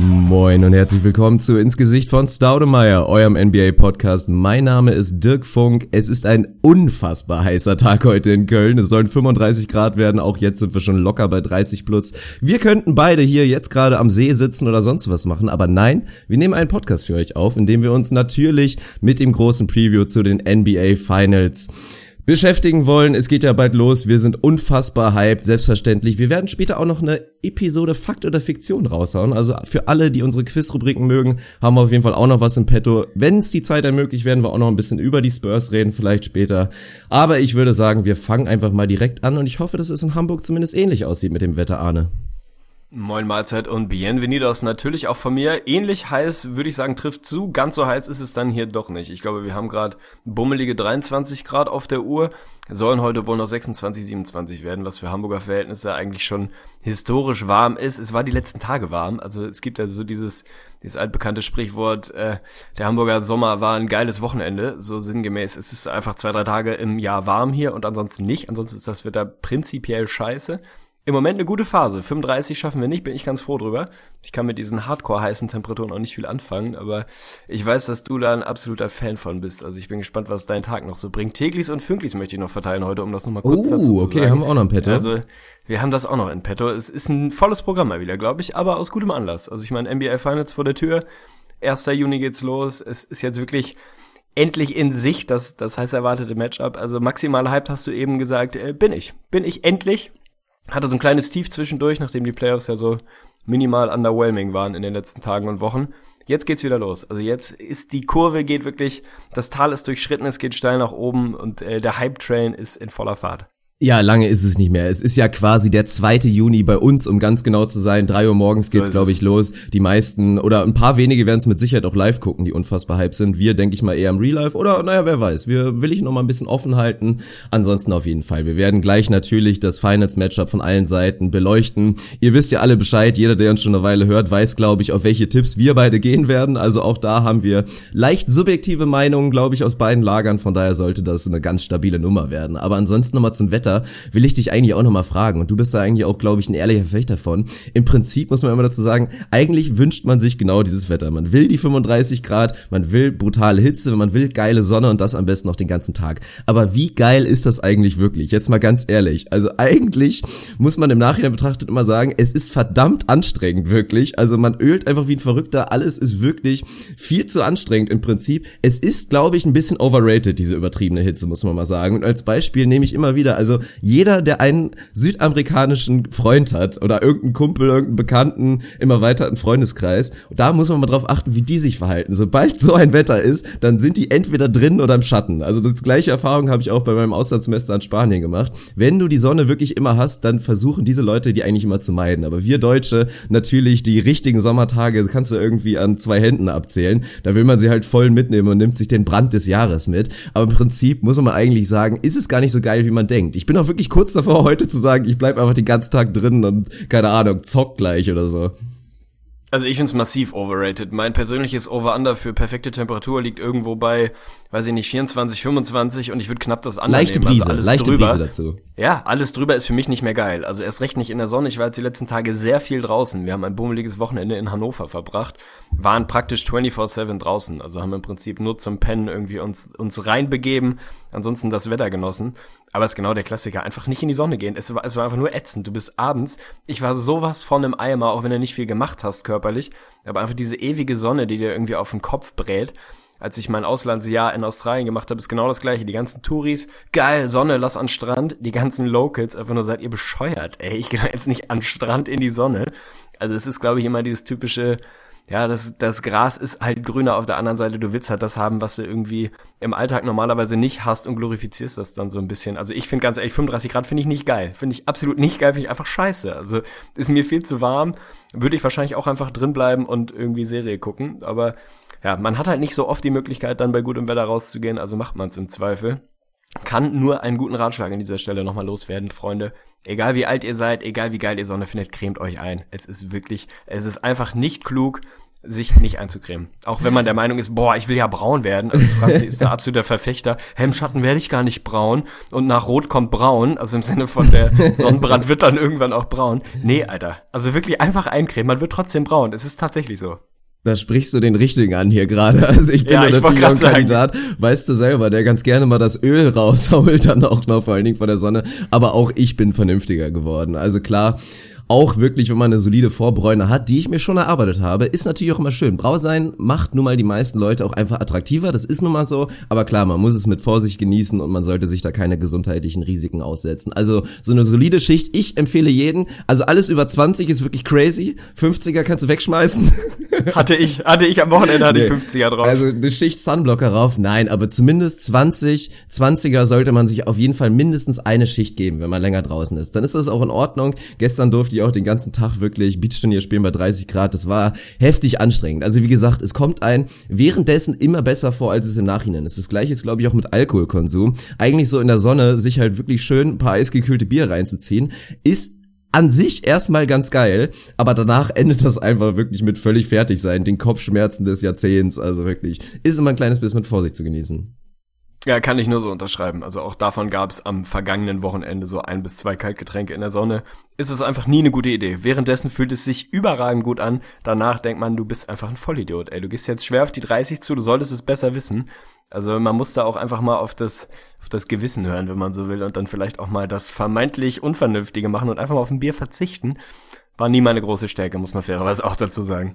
Moin und herzlich willkommen zu Ins Gesicht von Staudemeyer, eurem NBA-Podcast. Mein Name ist Dirk Funk. Es ist ein unfassbar heißer Tag heute in Köln. Es sollen 35 Grad werden. Auch jetzt sind wir schon locker bei 30 plus. Wir könnten beide hier jetzt gerade am See sitzen oder sonst was machen. Aber nein, wir nehmen einen Podcast für euch auf, in dem wir uns natürlich mit dem großen Preview zu den NBA Finals beschäftigen wollen. Es geht ja bald los. Wir sind unfassbar hyped, selbstverständlich. Wir werden später auch noch eine Episode Fakt oder Fiktion raushauen. Also für alle, die unsere Quizrubriken mögen, haben wir auf jeden Fall auch noch was im Petto. Wenn es die Zeit ermöglicht, werden wir auch noch ein bisschen über die Spurs reden, vielleicht später. Aber ich würde sagen, wir fangen einfach mal direkt an und ich hoffe, dass es in Hamburg zumindest ähnlich aussieht mit dem Wetter, Arne. Moin Mahlzeit und Bienvenidos natürlich auch von mir. Ähnlich heiß, würde ich sagen, trifft zu. Ganz so heiß ist es dann hier doch nicht. Ich glaube, wir haben gerade bummelige 23 Grad auf der Uhr. Sollen heute wohl noch 26, 27 werden, was für Hamburger Verhältnisse eigentlich schon historisch warm ist. Es war die letzten Tage warm. Also es gibt ja so dieses, dieses altbekannte Sprichwort, äh, der Hamburger Sommer war ein geiles Wochenende. So sinngemäß. Es ist einfach zwei, drei Tage im Jahr warm hier und ansonsten nicht. Ansonsten ist das Wetter prinzipiell scheiße. Im Moment eine gute Phase. 35 schaffen wir nicht, bin ich ganz froh drüber. Ich kann mit diesen hardcore heißen Temperaturen auch nicht viel anfangen, aber ich weiß, dass du da ein absoluter Fan von bist. Also ich bin gespannt, was dein Tag noch so bringt. Täglis und Fünklis möchte ich noch verteilen heute, um das nochmal kurz Oh, dazu zu okay, sagen. haben wir auch noch ein Petto. Also wir haben das auch noch in petto. Es ist ein volles Programm mal wieder, glaube ich, aber aus gutem Anlass. Also ich meine, NBA Finals vor der Tür. 1. Juni geht's los. Es ist jetzt wirklich endlich in Sicht das, das heiß erwartete Matchup. Also maximal hyped hast du eben gesagt, äh, bin ich. Bin ich endlich hatte so ein kleines Tief zwischendurch, nachdem die Playoffs ja so minimal underwhelming waren in den letzten Tagen und Wochen. Jetzt geht's wieder los. Also jetzt ist die Kurve geht wirklich, das Tal ist durchschritten, es geht steil nach oben und äh, der Hype Train ist in voller Fahrt. Ja, lange ist es nicht mehr. Es ist ja quasi der 2. Juni bei uns, um ganz genau zu sein. 3 Uhr morgens geht's, ist glaube ich, los. Die meisten oder ein paar wenige werden es mit Sicherheit auch live gucken, die unfassbar hype sind. Wir, denke ich mal, eher im Real Life. Oder, naja, wer weiß. Wir will ich noch mal ein bisschen offen halten. Ansonsten auf jeden Fall. Wir werden gleich natürlich das Finals-Matchup von allen Seiten beleuchten. Ihr wisst ja alle Bescheid. Jeder, der uns schon eine Weile hört, weiß, glaube ich, auf welche Tipps wir beide gehen werden. Also auch da haben wir leicht subjektive Meinungen, glaube ich, aus beiden Lagern. Von daher sollte das eine ganz stabile Nummer werden. Aber ansonsten nochmal zum Wetter will ich dich eigentlich auch nochmal fragen. Und du bist da eigentlich auch, glaube ich, ein ehrlicher Verfechter von. Im Prinzip muss man immer dazu sagen, eigentlich wünscht man sich genau dieses Wetter. Man will die 35 Grad, man will brutale Hitze, man will geile Sonne und das am besten noch den ganzen Tag. Aber wie geil ist das eigentlich wirklich? Jetzt mal ganz ehrlich. Also eigentlich muss man im Nachhinein betrachtet immer sagen, es ist verdammt anstrengend, wirklich. Also man ölt einfach wie ein Verrückter. Alles ist wirklich viel zu anstrengend im Prinzip. Es ist, glaube ich, ein bisschen overrated, diese übertriebene Hitze, muss man mal sagen. Und als Beispiel nehme ich immer wieder, also jeder, der einen südamerikanischen Freund hat oder irgendeinen Kumpel, irgendeinen Bekannten im erweiterten Freundeskreis, da muss man mal drauf achten, wie die sich verhalten. Sobald so ein Wetter ist, dann sind die entweder drin oder im Schatten. Also das gleiche Erfahrung habe ich auch bei meinem Auslandssemester in Spanien gemacht. Wenn du die Sonne wirklich immer hast, dann versuchen diese Leute die eigentlich immer zu meiden. Aber wir Deutsche natürlich die richtigen Sommertage kannst du irgendwie an zwei Händen abzählen. Da will man sie halt voll mitnehmen und nimmt sich den Brand des Jahres mit. Aber im Prinzip muss man eigentlich sagen, ist es gar nicht so geil, wie man denkt. Ich bin auch wirklich kurz davor, heute zu sagen, ich bleib einfach den ganzen Tag drin und keine Ahnung, zock gleich oder so. Also ich find's massiv overrated. Mein persönliches Over-Under für perfekte Temperatur liegt irgendwo bei, weiß ich nicht, 24, 25 und ich würde knapp das andere Leichte nehmen. Also Brise, alles leichte drüber. Brise dazu. Ja, alles drüber ist für mich nicht mehr geil. Also erst recht nicht in der Sonne. Ich war jetzt die letzten Tage sehr viel draußen. Wir haben ein bummeliges Wochenende in Hannover verbracht, waren praktisch 24-7 draußen. Also haben im Prinzip nur zum Pennen irgendwie uns, uns reinbegeben, ansonsten das Wetter genossen. Aber es ist genau der Klassiker. Einfach nicht in die Sonne gehen. Es war, es war einfach nur ätzend. Du bist abends. Ich war sowas von im Eimer, auch wenn du nicht viel gemacht hast körperlich. Aber einfach diese ewige Sonne, die dir irgendwie auf den Kopf brät. Als ich mein Auslandsjahr in Australien gemacht habe, ist genau das gleiche. Die ganzen Touris, geil, Sonne, lass an Strand. Die ganzen Locals, einfach nur seid ihr bescheuert. Ey, ich gehe jetzt nicht an Strand in die Sonne. Also es ist, glaube ich, immer dieses typische, ja, das, das Gras ist halt grüner auf der anderen Seite. Du willst halt das haben, was du irgendwie im Alltag normalerweise nicht hast und glorifizierst das dann so ein bisschen. Also ich finde ganz ehrlich, 35 Grad finde ich nicht geil. Finde ich absolut nicht geil, finde ich einfach scheiße. Also ist mir viel zu warm. Würde ich wahrscheinlich auch einfach drin bleiben und irgendwie Serie gucken. Aber ja, man hat halt nicht so oft die Möglichkeit, dann bei gutem Wetter rauszugehen, also macht man es im Zweifel. Kann nur einen guten Ratschlag an dieser Stelle nochmal loswerden, Freunde. Egal wie alt ihr seid, egal wie geil ihr Sonne findet, cremt euch ein. Es ist wirklich, es ist einfach nicht klug, sich nicht einzucremen. Auch wenn man der Meinung ist, boah, ich will ja braun werden. Also Franzi ist der absoluter Verfechter. Hemmschatten werde ich gar nicht braun. Und nach Rot kommt braun. Also im Sinne von der Sonnenbrand wird dann irgendwann auch braun. Nee, Alter. Also wirklich einfach eincremen. Man wird trotzdem braun. Es ist tatsächlich so. Da sprichst du den richtigen an hier gerade. Also ich bin ja, natürlich auch ein Kandidat, weißt du selber, der ganz gerne mal das Öl rausholt, dann auch noch vor allen Dingen von der Sonne. Aber auch ich bin vernünftiger geworden. Also klar, auch wirklich, wenn man eine solide Vorbräune hat, die ich mir schon erarbeitet habe, ist natürlich auch immer schön. Brau sein macht nun mal die meisten Leute auch einfach attraktiver, das ist nun mal so, aber klar, man muss es mit Vorsicht genießen und man sollte sich da keine gesundheitlichen Risiken aussetzen. Also so eine solide Schicht, ich empfehle jeden, also alles über 20 ist wirklich crazy, 50er kannst du wegschmeißen. Hatte ich, hatte ich am Wochenende hatte nee. 50er drauf. Also eine Schicht Sunblocker rauf, nein, aber zumindest 20, 20er sollte man sich auf jeden Fall mindestens eine Schicht geben, wenn man länger draußen ist. Dann ist das auch in Ordnung. Gestern durfte ich auch den ganzen Tag wirklich Beachturnier spielen bei 30 Grad. Das war heftig anstrengend. Also wie gesagt, es kommt ein währenddessen immer besser vor, als es im Nachhinein ist. Das gleiche ist, glaube ich, auch mit Alkoholkonsum. Eigentlich so in der Sonne sich halt wirklich schön ein paar eisgekühlte Bier reinzuziehen, ist an sich erstmal ganz geil, aber danach endet das einfach wirklich mit völlig fertig sein, den Kopfschmerzen des Jahrzehnts, also wirklich, ist immer ein kleines bisschen mit Vorsicht zu genießen. Ja, kann ich nur so unterschreiben. Also auch davon gab es am vergangenen Wochenende so ein bis zwei Kaltgetränke in der Sonne. Ist es einfach nie eine gute Idee. Währenddessen fühlt es sich überragend gut an. Danach denkt man, du bist einfach ein Vollidiot. Ey, du gehst jetzt schwer auf die 30 zu, du solltest es besser wissen. Also man muss da auch einfach mal auf das, auf das Gewissen hören, wenn man so will, und dann vielleicht auch mal das vermeintlich Unvernünftige machen und einfach mal auf ein Bier verzichten. War nie meine große Stärke, muss man fairerweise auch dazu sagen.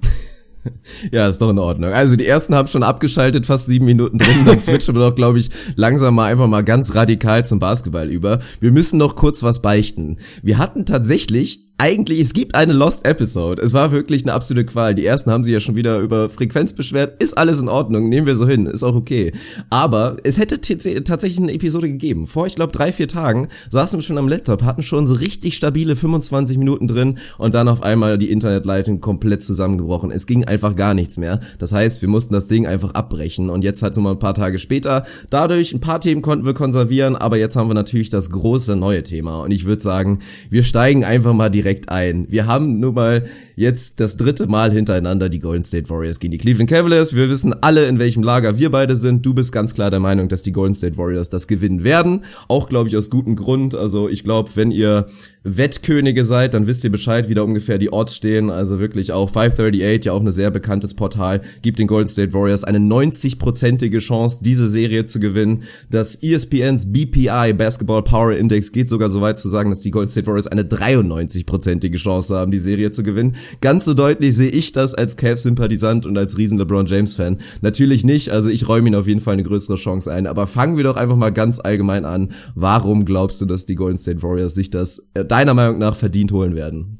Ja, ist doch in Ordnung. Also die ersten haben schon abgeschaltet, fast sieben Minuten drin. Dann switchen wir doch, glaube ich, langsam mal einfach mal ganz radikal zum Basketball über. Wir müssen noch kurz was beichten. Wir hatten tatsächlich eigentlich, es gibt eine Lost Episode. Es war wirklich eine absolute Qual. Die ersten haben sich ja schon wieder über Frequenz beschwert. Ist alles in Ordnung, nehmen wir so hin, ist auch okay. Aber es hätte tatsächlich eine Episode gegeben. Vor, ich glaube, drei, vier Tagen saßen wir schon am Laptop, hatten schon so richtig stabile 25 Minuten drin und dann auf einmal die Internetleitung komplett zusammengebrochen. Es ging einfach gar nichts mehr. Das heißt, wir mussten das Ding einfach abbrechen und jetzt halt so mal ein paar Tage später. Dadurch, ein paar Themen konnten wir konservieren, aber jetzt haben wir natürlich das große neue Thema und ich würde sagen, wir steigen einfach mal direkt direkt ein. Wir haben nun mal jetzt das dritte Mal hintereinander die Golden State Warriors gegen die Cleveland Cavaliers. Wir wissen alle, in welchem Lager wir beide sind. Du bist ganz klar der Meinung, dass die Golden State Warriors das gewinnen werden. Auch, glaube ich, aus gutem Grund. Also ich glaube, wenn ihr Wettkönige seid, dann wisst ihr Bescheid, wie da ungefähr die Orts stehen. Also wirklich auch 538, ja auch ein sehr bekanntes Portal, gibt den Golden State Warriors eine 90-prozentige Chance, diese Serie zu gewinnen. Das ESPNs BPI Basketball Power Index geht sogar so weit zu sagen, dass die Golden State Warriors eine 93-prozentige Chance haben, die Serie zu gewinnen. Ganz so deutlich sehe ich das als Cavs-Sympathisant und als riesen LeBron James-Fan. Natürlich nicht, also ich räume ihn auf jeden Fall eine größere Chance ein. Aber fangen wir doch einfach mal ganz allgemein an. Warum glaubst du, dass die Golden State Warriors sich das äh, deiner Meinung nach verdient holen werden?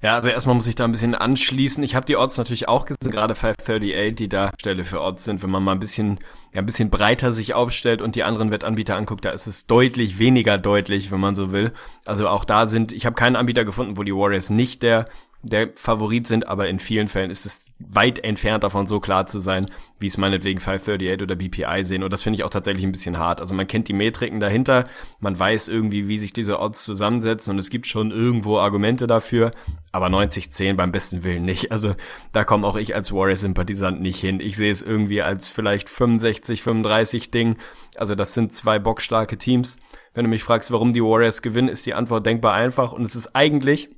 Ja, also erstmal muss ich da ein bisschen anschließen. Ich habe die Odds natürlich auch gesehen, gerade 538, die da Stelle für Odds sind. Wenn man mal ein bisschen, ja, ein bisschen breiter sich aufstellt und die anderen Wettanbieter anguckt, da ist es deutlich weniger deutlich, wenn man so will. Also auch da sind, ich habe keinen Anbieter gefunden, wo die Warriors nicht der der Favorit sind, aber in vielen Fällen ist es weit entfernt davon, so klar zu sein, wie es meinetwegen 538 oder BPI sehen. Und das finde ich auch tatsächlich ein bisschen hart. Also man kennt die Metriken dahinter, man weiß irgendwie, wie sich diese Odds zusammensetzen und es gibt schon irgendwo Argumente dafür, aber 90-10 beim besten Willen nicht. Also da komme auch ich als Warriors-Sympathisant nicht hin. Ich sehe es irgendwie als vielleicht 65-35 Ding. Also das sind zwei bockstarke Teams. Wenn du mich fragst, warum die Warriors gewinnen, ist die Antwort denkbar einfach und es ist eigentlich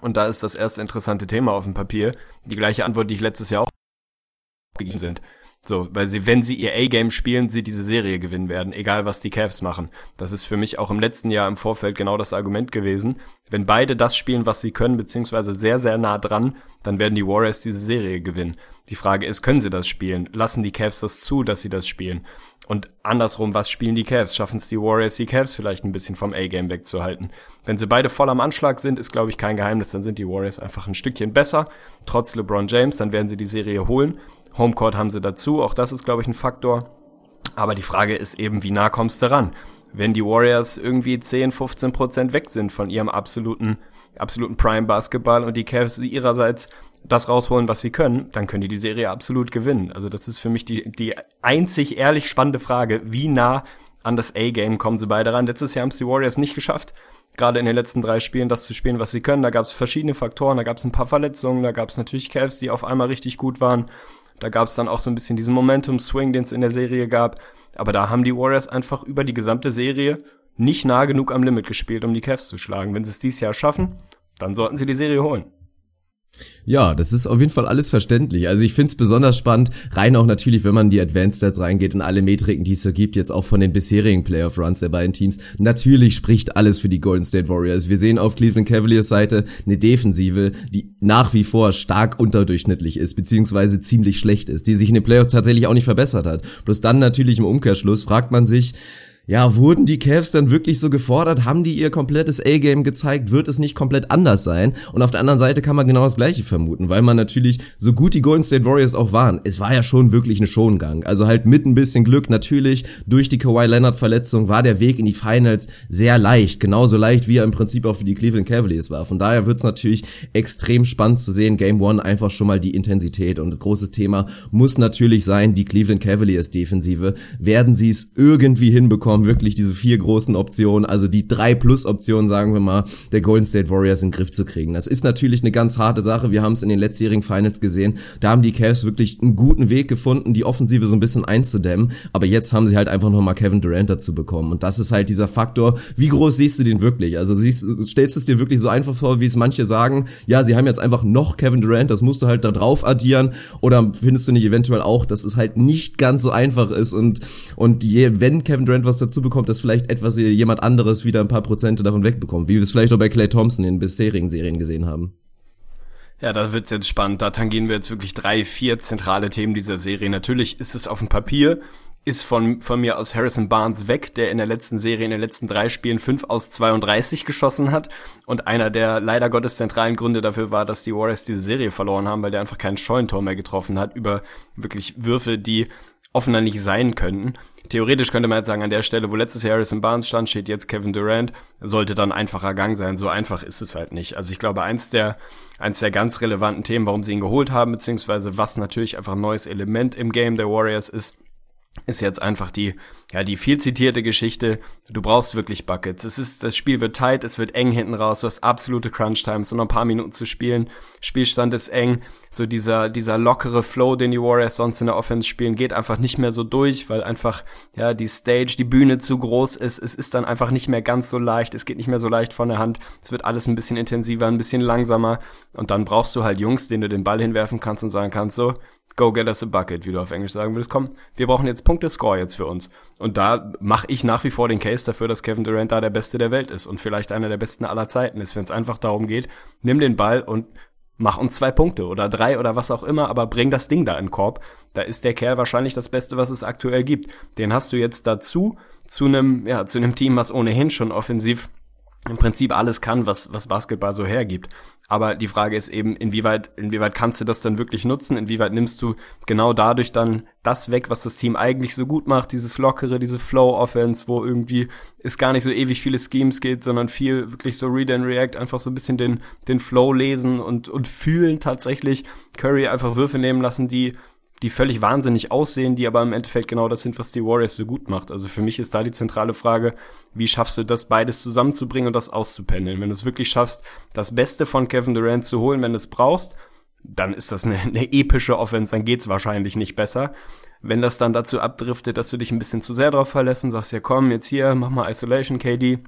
und da ist das erste interessante Thema auf dem Papier. Die gleiche Antwort, die ich letztes Jahr auch gegeben sind. So, weil sie, wenn sie ihr A-Game spielen, sie diese Serie gewinnen werden, egal was die Cavs machen. Das ist für mich auch im letzten Jahr im Vorfeld genau das Argument gewesen. Wenn beide das spielen, was sie können, beziehungsweise sehr, sehr nah dran, dann werden die Warriors diese Serie gewinnen. Die Frage ist, können sie das spielen? Lassen die Cavs das zu, dass sie das spielen? Und andersrum, was spielen die Cavs? Schaffen es die Warriors, die Cavs vielleicht ein bisschen vom A-Game wegzuhalten? Wenn sie beide voll am Anschlag sind, ist, glaube ich, kein Geheimnis. Dann sind die Warriors einfach ein Stückchen besser. Trotz LeBron James, dann werden sie die Serie holen. Homecourt haben sie dazu, auch das ist, glaube ich, ein Faktor. Aber die Frage ist eben, wie nah kommst du ran? Wenn die Warriors irgendwie 10, 15 Prozent weg sind von ihrem absoluten, absoluten Prime-Basketball und die Cavs ihrerseits das rausholen, was sie können, dann können die die Serie absolut gewinnen. Also das ist für mich die, die einzig ehrlich spannende Frage, wie nah an das A-Game kommen sie beide ran. Letztes Jahr haben es die Warriors nicht geschafft. gerade in den letzten drei Spielen das zu spielen, was sie können. Da gab es verschiedene Faktoren, da gab es ein paar Verletzungen, da gab es natürlich Cavs, die auf einmal richtig gut waren. Da gab es dann auch so ein bisschen diesen Momentum-Swing, den es in der Serie gab. Aber da haben die Warriors einfach über die gesamte Serie nicht nah genug am Limit gespielt, um die Cavs zu schlagen. Wenn sie es dieses Jahr schaffen, dann sollten sie die Serie holen. Ja, das ist auf jeden Fall alles verständlich. Also ich find's besonders spannend, rein auch natürlich, wenn man in die Advanced Stats reingeht und alle Metriken, die es so gibt, jetzt auch von den bisherigen Playoff Runs der beiden Teams. Natürlich spricht alles für die Golden State Warriors. Wir sehen auf Cleveland Cavaliers Seite eine Defensive, die nach wie vor stark unterdurchschnittlich ist, beziehungsweise ziemlich schlecht ist, die sich in den Playoffs tatsächlich auch nicht verbessert hat. Bloß dann natürlich im Umkehrschluss fragt man sich, ja, wurden die Cavs dann wirklich so gefordert? Haben die ihr komplettes A-Game gezeigt? Wird es nicht komplett anders sein? Und auf der anderen Seite kann man genau das Gleiche vermuten, weil man natürlich, so gut die Golden State Warriors auch waren, es war ja schon wirklich ein Schongang. Also halt mit ein bisschen Glück natürlich, durch die Kawhi Leonard Verletzung war der Weg in die Finals sehr leicht. Genauso leicht, wie er im Prinzip auch für die Cleveland Cavaliers war. Von daher wird es natürlich extrem spannend zu sehen. Game One einfach schon mal die Intensität. Und das große Thema muss natürlich sein, die Cleveland Cavaliers Defensive. Werden sie es irgendwie hinbekommen? Haben wirklich diese vier großen Optionen, also die drei Plus Optionen, sagen wir mal, der Golden State Warriors in den Griff zu kriegen. Das ist natürlich eine ganz harte Sache. Wir haben es in den letztjährigen Finals gesehen. Da haben die Cavs wirklich einen guten Weg gefunden, die Offensive so ein bisschen einzudämmen. Aber jetzt haben sie halt einfach nochmal Kevin Durant dazu bekommen. Und das ist halt dieser Faktor. Wie groß siehst du den wirklich? Also siehst, stellst du es dir wirklich so einfach vor, wie es manche sagen? Ja, sie haben jetzt einfach noch Kevin Durant, das musst du halt da drauf addieren. Oder findest du nicht eventuell auch, dass es halt nicht ganz so einfach ist und, und je, wenn Kevin Durant was dazu bekommt, dass vielleicht etwas jemand anderes wieder ein paar Prozente davon wegbekommt, wie wir es vielleicht auch bei Clay Thompson in bisherigen Serien gesehen haben. Ja, da wird's jetzt spannend. Da tangieren wir jetzt wirklich drei, vier zentrale Themen dieser Serie. Natürlich ist es auf dem Papier, ist von, von mir aus Harrison Barnes weg, der in der letzten Serie, in den letzten drei Spielen fünf aus 32 geschossen hat. Und einer der leider Gottes zentralen Gründe dafür war, dass die Warriors diese Serie verloren haben, weil der einfach kein Scheunentor mehr getroffen hat über wirklich Würfe, die offener nicht sein könnten. Theoretisch könnte man jetzt sagen, an der Stelle, wo letztes Jahr Harrison Barnes stand, steht jetzt Kevin Durant, sollte dann einfacher Gang sein. So einfach ist es halt nicht. Also ich glaube, eins der, eins der ganz relevanten Themen, warum sie ihn geholt haben, beziehungsweise was natürlich einfach ein neues Element im Game der Warriors ist, ist jetzt einfach die, ja, die viel zitierte Geschichte. Du brauchst wirklich Buckets. Es ist, das Spiel wird tight, es wird eng hinten raus. Du hast absolute Crunch Times, so noch ein paar Minuten zu spielen. Spielstand ist eng. So dieser, dieser lockere Flow, den die Warriors sonst in der Offense spielen, geht einfach nicht mehr so durch, weil einfach, ja, die Stage, die Bühne zu groß ist. Es ist dann einfach nicht mehr ganz so leicht. Es geht nicht mehr so leicht von der Hand. Es wird alles ein bisschen intensiver, ein bisschen langsamer. Und dann brauchst du halt Jungs, denen du den Ball hinwerfen kannst und sagen kannst, so, go get us a bucket, wie du auf Englisch sagen würdest. Komm, wir brauchen jetzt Punkte, Score jetzt für uns. Und da mache ich nach wie vor den Case dafür, dass Kevin Durant da der Beste der Welt ist und vielleicht einer der Besten aller Zeiten ist, wenn es einfach darum geht, nimm den Ball und mach uns zwei Punkte oder drei oder was auch immer, aber bring das Ding da in den Korb. Da ist der Kerl wahrscheinlich das Beste, was es aktuell gibt. Den hast du jetzt dazu zu einem, ja, zu einem Team, was ohnehin schon offensiv im Prinzip alles kann, was, was Basketball so hergibt. Aber die Frage ist eben, inwieweit, inwieweit kannst du das dann wirklich nutzen? Inwieweit nimmst du genau dadurch dann das weg, was das Team eigentlich so gut macht? Dieses lockere, diese Flow-Offense, wo irgendwie es gar nicht so ewig viele Schemes geht, sondern viel wirklich so Read and React, einfach so ein bisschen den, den Flow lesen und, und fühlen tatsächlich. Curry einfach Würfe nehmen lassen, die die völlig wahnsinnig aussehen, die aber im Endeffekt genau das sind, was die Warriors so gut macht. Also für mich ist da die zentrale Frage, wie schaffst du das beides zusammenzubringen und das auszupendeln? Wenn du es wirklich schaffst, das Beste von Kevin Durant zu holen, wenn du es brauchst, dann ist das eine, eine epische Offense, dann geht's wahrscheinlich nicht besser. Wenn das dann dazu abdriftet, dass du dich ein bisschen zu sehr drauf verlässt und sagst, ja komm, jetzt hier, mach mal Isolation, KD,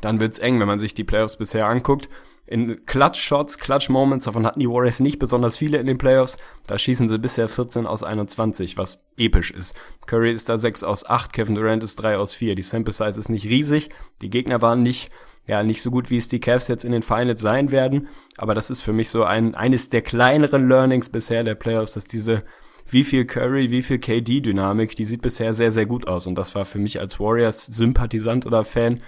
dann wird's eng, wenn man sich die Playoffs bisher anguckt in Clutch-Shots, Clutch-Moments, davon hatten die Warriors nicht besonders viele in den Playoffs. Da schießen sie bisher 14 aus 21, was episch ist. Curry ist da 6 aus 8, Kevin Durant ist 3 aus 4. Die Sample Size ist nicht riesig. Die Gegner waren nicht, ja, nicht so gut, wie es die Cavs jetzt in den Finals sein werden. Aber das ist für mich so ein, eines der kleineren Learnings bisher der Playoffs, dass diese wie viel Curry, wie viel KD-Dynamik, die sieht bisher sehr, sehr gut aus. Und das war für mich als Warriors-Sympathisant oder Fan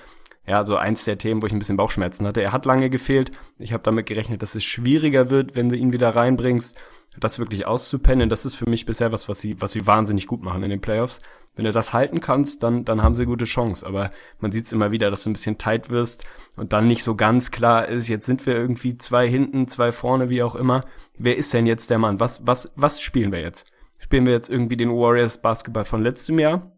ja, so eins der Themen, wo ich ein bisschen Bauchschmerzen hatte. Er hat lange gefehlt. Ich habe damit gerechnet, dass es schwieriger wird, wenn du ihn wieder reinbringst, das wirklich auszupennen. Das ist für mich bisher was, was sie, was sie wahnsinnig gut machen in den Playoffs. Wenn du das halten kannst, dann, dann haben sie gute Chance. Aber man sieht es immer wieder, dass du ein bisschen tight wirst und dann nicht so ganz klar ist, jetzt sind wir irgendwie zwei hinten, zwei vorne, wie auch immer. Wer ist denn jetzt der Mann? Was, was, was spielen wir jetzt? Spielen wir jetzt irgendwie den Warriors Basketball von letztem Jahr?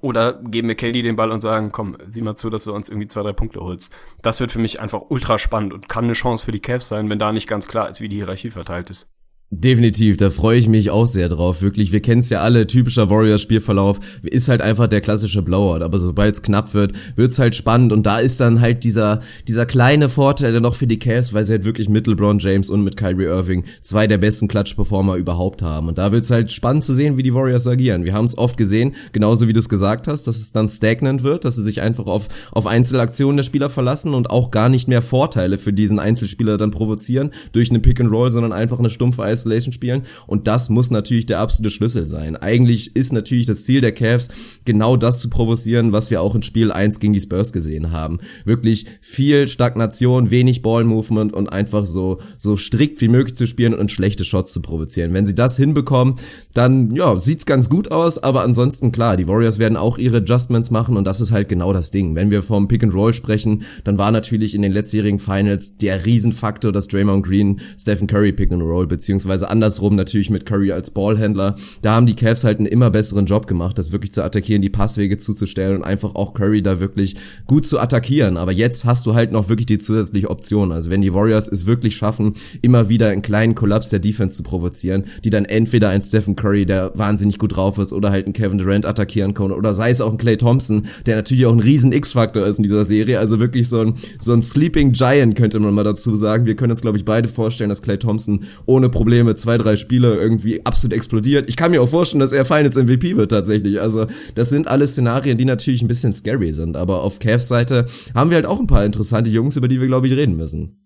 Oder geben wir KD den Ball und sagen, komm, sieh mal zu, dass du uns irgendwie zwei, drei Punkte holst. Das wird für mich einfach ultra spannend und kann eine Chance für die Cavs sein, wenn da nicht ganz klar ist, wie die Hierarchie verteilt ist. Definitiv, da freue ich mich auch sehr drauf. Wirklich, wir kennen es ja alle, typischer Warriors-Spielverlauf ist halt einfach der klassische Blowout. Aber sobald es knapp wird, wird's halt spannend. Und da ist dann halt dieser, dieser kleine Vorteil dann noch für die Cavs, weil sie halt wirklich mit LeBron James und mit Kyrie Irving zwei der besten Klatsch-Performer überhaupt haben. Und da wird's halt spannend zu sehen, wie die Warriors agieren. Wir haben es oft gesehen, genauso wie du es gesagt hast, dass es dann stagnant wird, dass sie sich einfach auf, auf Einzelaktionen der Spieler verlassen und auch gar nicht mehr Vorteile für diesen Einzelspieler dann provozieren durch eine Pick and Roll, sondern einfach eine stumpfe Isolation spielen. Und das muss natürlich der absolute Schlüssel sein. Eigentlich ist natürlich das Ziel der Cavs, genau das zu provozieren, was wir auch in Spiel 1 gegen die Spurs gesehen haben. Wirklich viel Stagnation, wenig Ball-Movement und einfach so, so strikt wie möglich zu spielen und schlechte Shots zu provozieren. Wenn sie das hinbekommen, dann, ja, sieht's ganz gut aus, aber ansonsten klar, die Warriors werden auch ihre Adjustments machen und das ist halt genau das Ding. Wenn wir vom Pick and Roll sprechen, dann war natürlich in den letztjährigen Finals der Riesenfaktor, dass Draymond Green Stephen Curry Pick and Roll beziehungsweise anders andersrum natürlich mit Curry als Ballhändler. Da haben die Cavs halt einen immer besseren Job gemacht, das wirklich zu attackieren, die Passwege zuzustellen und einfach auch Curry da wirklich gut zu attackieren. Aber jetzt hast du halt noch wirklich die zusätzliche Option. Also wenn die Warriors es wirklich schaffen, immer wieder einen kleinen Kollaps der Defense zu provozieren, die dann entweder ein Stephen Curry, der wahnsinnig gut drauf ist, oder halt einen Kevin Durant attackieren können, oder sei es auch ein Clay Thompson, der natürlich auch ein riesen X-Faktor ist in dieser Serie. Also wirklich so ein, so ein Sleeping Giant könnte man mal dazu sagen. Wir können uns, glaube ich, beide vorstellen, dass Clay Thompson ohne Probleme zwei, drei Spiele irgendwie absolut explodiert. Ich kann mir auch vorstellen, dass er Finals MVP wird tatsächlich. Also das sind alles Szenarien, die natürlich ein bisschen scary sind. Aber auf Cavs Seite haben wir halt auch ein paar interessante Jungs, über die wir, glaube ich, reden müssen.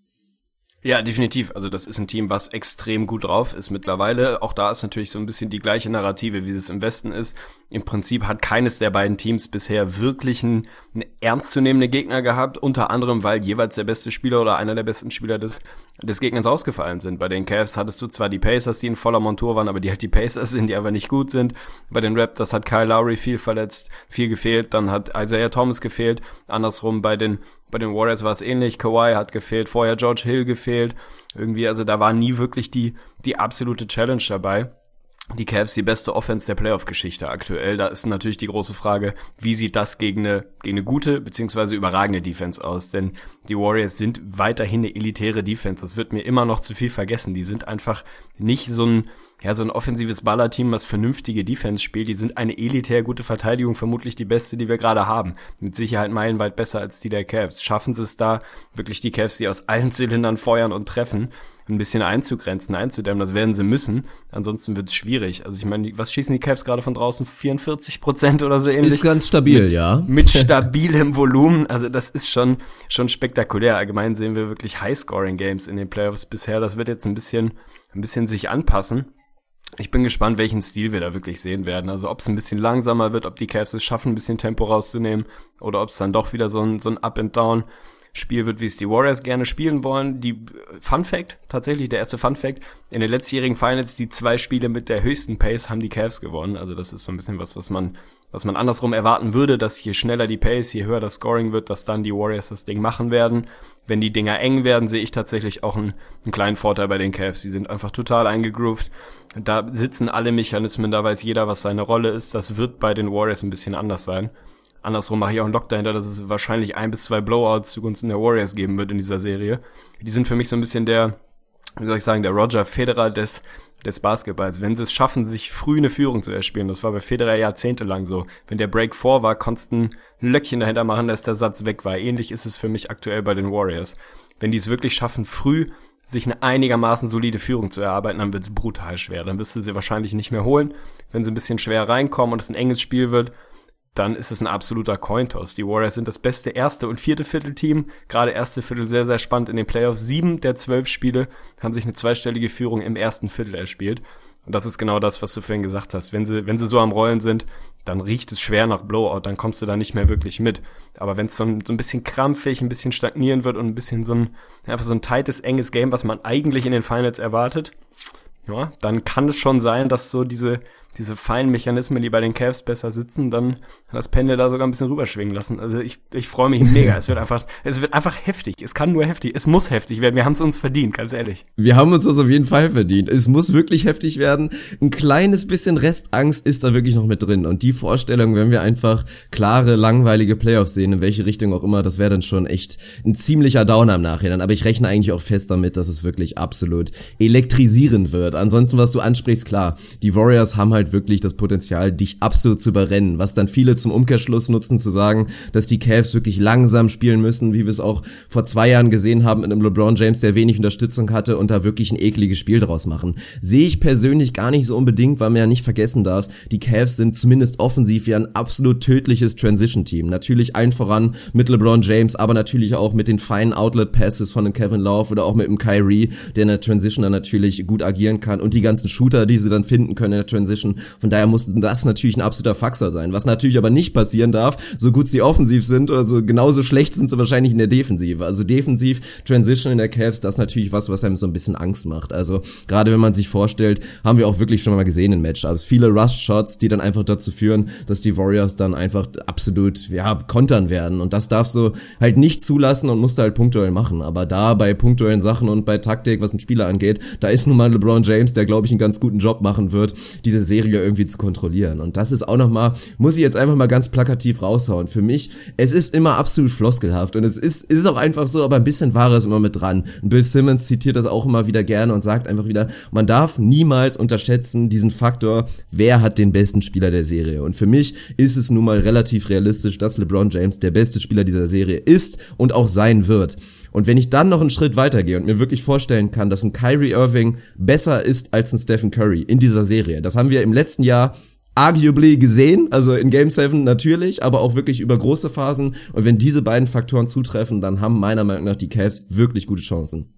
Ja, definitiv. Also das ist ein Team, was extrem gut drauf ist mittlerweile. Auch da ist natürlich so ein bisschen die gleiche Narrative, wie es im Westen ist. Im Prinzip hat keines der beiden Teams bisher wirklich einen, einen ernstzunehmenden Gegner gehabt, unter anderem, weil jeweils der beste Spieler oder einer der besten Spieler des, des Gegners ausgefallen sind. Bei den Cavs hattest du zwar die Pacers, die in voller Montur waren, aber die halt die Pacers sind, die aber nicht gut sind. Bei den Raptors hat Kyle Lowry viel verletzt, viel gefehlt, dann hat Isaiah Thomas gefehlt. Andersrum bei den, bei den Warriors war es ähnlich. Kawhi hat gefehlt, vorher George Hill gefehlt. Irgendwie, also da war nie wirklich die, die absolute Challenge dabei die Cavs die beste Offense der Playoff-Geschichte aktuell. Da ist natürlich die große Frage, wie sieht das gegen eine, gegen eine gute beziehungsweise überragende Defense aus? Denn die Warriors sind weiterhin eine elitäre Defense. Das wird mir immer noch zu viel vergessen. Die sind einfach nicht so ein, ja, so ein offensives Ballerteam, was vernünftige Defense spielt. Die sind eine elitär gute Verteidigung, vermutlich die beste, die wir gerade haben. Mit Sicherheit meilenweit besser als die der Cavs. Schaffen sie es da, wirklich die Cavs, die aus allen Zylindern feuern und treffen, ein bisschen einzugrenzen, einzudämmen. Das werden sie müssen. Ansonsten wird es schwierig. Also ich meine, was schießen die Cavs gerade von draußen? 44 Prozent oder so ähnlich? Ist ganz stabil, mit, ja. Mit stabilem Volumen. Also das ist schon, schon spektakulär. Allgemein sehen wir wirklich High-Scoring-Games in den Playoffs bisher. Das wird jetzt ein bisschen, ein bisschen sich anpassen. Ich bin gespannt, welchen Stil wir da wirklich sehen werden. Also ob es ein bisschen langsamer wird, ob die Cavs es schaffen, ein bisschen Tempo rauszunehmen oder ob es dann doch wieder so ein, so ein Up and Down Spiel wird, wie es die Warriors gerne spielen wollen. Die Fun Fact, tatsächlich der erste Fun Fact, in den letztjährigen Finals die zwei Spiele mit der höchsten Pace haben die Cavs gewonnen. Also das ist so ein bisschen was, was man, was man andersrum erwarten würde, dass je schneller die Pace, je höher das Scoring wird, dass dann die Warriors das Ding machen werden. Wenn die Dinger eng werden, sehe ich tatsächlich auch einen, einen kleinen Vorteil bei den Cavs. Die sind einfach total eingegroovt. Da sitzen alle Mechanismen, da weiß jeder, was seine Rolle ist. Das wird bei den Warriors ein bisschen anders sein. Andersrum mache ich auch einen Lock dahinter, dass es wahrscheinlich ein bis zwei Blowouts zugunsten der Warriors geben wird in dieser Serie. Die sind für mich so ein bisschen der, wie soll ich sagen, der Roger Federer des, des Basketballs. Wenn sie es schaffen, sich früh eine Führung zu erspielen, das war bei Federer jahrzehntelang so. Wenn der Break vor war, konntest du ein Löckchen dahinter machen, dass der Satz weg war. Ähnlich ist es für mich aktuell bei den Warriors. Wenn die es wirklich schaffen, früh sich eine einigermaßen solide Führung zu erarbeiten, dann wird es brutal schwer. Dann wirst du sie wahrscheinlich nicht mehr holen. Wenn sie ein bisschen schwer reinkommen und es ein enges Spiel wird, dann ist es ein absoluter Cointoss. Die Warriors sind das beste erste und vierte Viertelteam. Gerade erste Viertel sehr, sehr spannend in den Playoffs. Sieben der zwölf Spiele haben sich eine zweistellige Führung im ersten Viertel erspielt. Und das ist genau das, was du vorhin gesagt hast. Wenn sie, wenn sie so am Rollen sind, dann riecht es schwer nach Blowout, dann kommst du da nicht mehr wirklich mit. Aber wenn es so, ein, so ein bisschen krampfig, ein bisschen stagnieren wird und ein bisschen so ein, einfach so ein tightes, enges Game, was man eigentlich in den Finals erwartet, ja, dann kann es schon sein, dass so diese, diese feinen Mechanismen, die bei den Cavs besser sitzen, dann das Pendel da sogar ein bisschen rüberschwingen lassen. Also ich, ich freue mich mega. es wird einfach, es wird einfach heftig. Es kann nur heftig, es muss heftig werden. Wir haben es uns verdient, ganz ehrlich. Wir haben uns das auf jeden Fall verdient. Es muss wirklich heftig werden. Ein kleines bisschen Restangst ist da wirklich noch mit drin. Und die Vorstellung, wenn wir einfach klare, langweilige Playoffs sehen, in welche Richtung auch immer, das wäre dann schon echt ein ziemlicher Downer im Nachhinein. Aber ich rechne eigentlich auch fest damit, dass es wirklich absolut elektrisierend wird. Ansonsten, was du ansprichst, klar, die Warriors haben halt wirklich das Potenzial, dich absolut zu überrennen. Was dann viele zum Umkehrschluss nutzen, zu sagen, dass die Cavs wirklich langsam spielen müssen, wie wir es auch vor zwei Jahren gesehen haben mit einem LeBron James, der wenig Unterstützung hatte und da wirklich ein ekliges Spiel draus machen. Sehe ich persönlich gar nicht so unbedingt, weil man ja nicht vergessen darf, die Cavs sind zumindest offensiv ja ein absolut tödliches Transition-Team. Natürlich allen voran mit LeBron James, aber natürlich auch mit den feinen Outlet-Passes von dem Kevin Love oder auch mit dem Kyrie, der in der Transition dann natürlich gut agieren kann und die ganzen Shooter, die sie dann finden können in der Transition. Von daher muss das natürlich ein absoluter Faktor sein. Was natürlich aber nicht passieren darf, so gut sie offensiv sind, also genauso schlecht sind sie wahrscheinlich in der Defensive. Also defensiv Transition in der Cavs, das ist natürlich was, was einem so ein bisschen Angst macht. Also gerade wenn man sich vorstellt, haben wir auch wirklich schon mal gesehen in Matchups. Viele Rush-Shots, die dann einfach dazu führen, dass die Warriors dann einfach absolut, ja, kontern werden. Und das darfst du halt nicht zulassen und musst du halt punktuell machen. Aber da bei punktuellen Sachen und bei Taktik, was ein Spieler angeht, da ist nun mal LeBron James, der glaube ich einen ganz guten Job machen wird, diese Serie irgendwie zu kontrollieren. Und das ist auch nochmal, muss ich jetzt einfach mal ganz plakativ raushauen. Für mich, es ist immer absolut floskelhaft und es ist, ist auch einfach so, aber ein bisschen Wahres immer mit dran. Bill Simmons zitiert das auch immer wieder gerne und sagt einfach wieder, man darf niemals unterschätzen diesen Faktor, wer hat den besten Spieler der Serie. Und für mich ist es nun mal relativ realistisch, dass LeBron James der beste Spieler dieser Serie ist und auch sein wird. Und wenn ich dann noch einen Schritt weitergehe und mir wirklich vorstellen kann, dass ein Kyrie Irving besser ist als ein Stephen Curry in dieser Serie, das haben wir im letzten Jahr arguably gesehen, also in Game 7 natürlich, aber auch wirklich über große Phasen. Und wenn diese beiden Faktoren zutreffen, dann haben meiner Meinung nach die Cavs wirklich gute Chancen.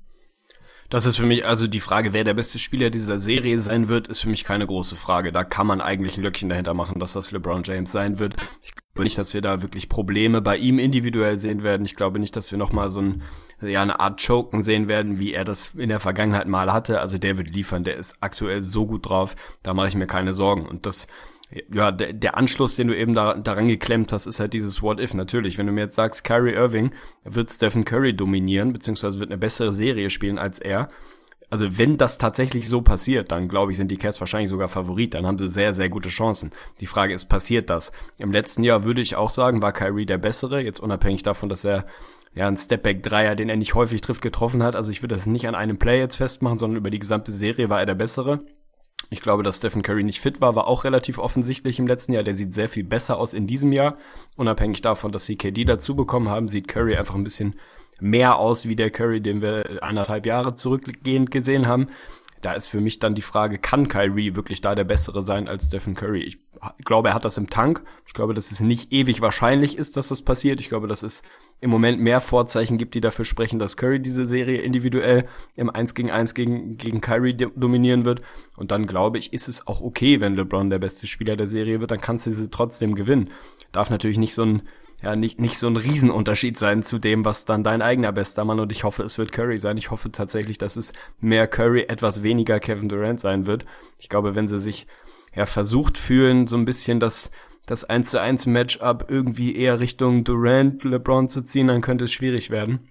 Das ist für mich, also die Frage, wer der beste Spieler dieser Serie sein wird, ist für mich keine große Frage. Da kann man eigentlich ein Löckchen dahinter machen, dass das LeBron James sein wird. Ich glaube nicht, dass wir da wirklich Probleme bei ihm individuell sehen werden. Ich glaube nicht, dass wir nochmal so ein, ja, eine Art Choken sehen werden, wie er das in der Vergangenheit mal hatte. Also der wird liefern, der ist aktuell so gut drauf, da mache ich mir keine Sorgen. Und das ja, der, der Anschluss, den du eben da, daran geklemmt hast, ist halt dieses What If. Natürlich, wenn du mir jetzt sagst, Kyrie Irving wird Stephen Curry dominieren, beziehungsweise wird eine bessere Serie spielen als er. Also wenn das tatsächlich so passiert, dann glaube ich, sind die Cavs wahrscheinlich sogar Favorit. Dann haben sie sehr, sehr gute Chancen. Die Frage ist, passiert das? Im letzten Jahr würde ich auch sagen, war Kyrie der Bessere. Jetzt unabhängig davon, dass er ja einen Stepback-Dreier, den er nicht häufig trifft, getroffen hat. Also ich würde das nicht an einem Play jetzt festmachen, sondern über die gesamte Serie war er der Bessere. Ich glaube, dass Stephen Curry nicht fit war, war auch relativ offensichtlich im letzten Jahr. Der sieht sehr viel besser aus in diesem Jahr. Unabhängig davon, dass sie KD dazu bekommen haben, sieht Curry einfach ein bisschen mehr aus wie der Curry, den wir anderthalb Jahre zurückgehend gesehen haben. Da ist für mich dann die Frage, kann Kyrie wirklich da der bessere sein als Stephen Curry? Ich glaube, er hat das im Tank. Ich glaube, dass es nicht ewig wahrscheinlich ist, dass das passiert. Ich glaube, dass es im Moment mehr Vorzeichen gibt, die dafür sprechen, dass Curry diese Serie individuell im 1 gegen 1 gegen, gegen Kyrie dominieren wird. Und dann glaube ich, ist es auch okay, wenn LeBron der beste Spieler der Serie wird, dann kannst du sie trotzdem gewinnen. Darf natürlich nicht so ein ja, nicht, nicht so ein Riesenunterschied sein zu dem, was dann dein eigener bester Mann und ich hoffe, es wird Curry sein. Ich hoffe tatsächlich, dass es mehr Curry, etwas weniger Kevin Durant sein wird. Ich glaube, wenn sie sich ja versucht fühlen, so ein bisschen das, das 1 zu 1 Matchup irgendwie eher Richtung Durant, LeBron zu ziehen, dann könnte es schwierig werden.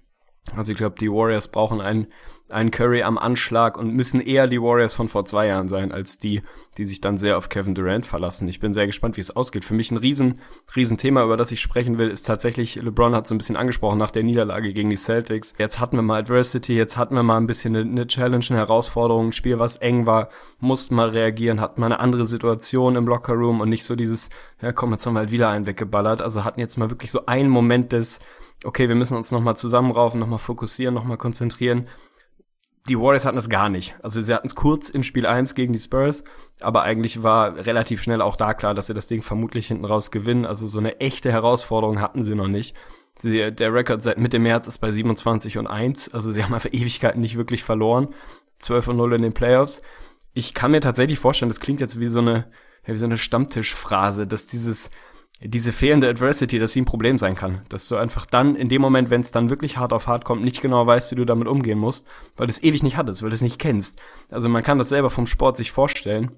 Also ich glaube, die Warriors brauchen einen, einen Curry am Anschlag und müssen eher die Warriors von vor zwei Jahren sein, als die, die sich dann sehr auf Kevin Durant verlassen. Ich bin sehr gespannt, wie es ausgeht. Für mich ein riesen, riesen Thema, über das ich sprechen will, ist tatsächlich, LeBron hat so ein bisschen angesprochen nach der Niederlage gegen die Celtics. Jetzt hatten wir mal Adversity, jetzt hatten wir mal ein bisschen eine, eine Challenge, eine Herausforderung, ein Spiel, was eng war, mussten mal reagieren, hatten mal eine andere Situation im Lockerroom und nicht so dieses, ja komm, jetzt haben wir halt wieder einen weggeballert. Also hatten jetzt mal wirklich so einen Moment des, okay, wir müssen uns nochmal zusammenraufen, nochmal fokussieren, nochmal konzentrieren. Die Warriors hatten es gar nicht. Also sie hatten es kurz in Spiel 1 gegen die Spurs, aber eigentlich war relativ schnell auch da klar, dass sie das Ding vermutlich hinten raus gewinnen. Also so eine echte Herausforderung hatten sie noch nicht. Sie, der Rekord seit Mitte März ist bei 27 und 1, also sie haben einfach Ewigkeiten nicht wirklich verloren. 12 und 0 in den Playoffs. Ich kann mir tatsächlich vorstellen, das klingt jetzt wie so eine, wie so eine Stammtischphrase, dass dieses, diese fehlende Adversity, dass sie ein Problem sein kann. Dass du einfach dann, in dem Moment, wenn es dann wirklich hart auf hart kommt, nicht genau weißt, wie du damit umgehen musst, weil du es ewig nicht hattest, weil du es nicht kennst. Also man kann das selber vom Sport sich vorstellen.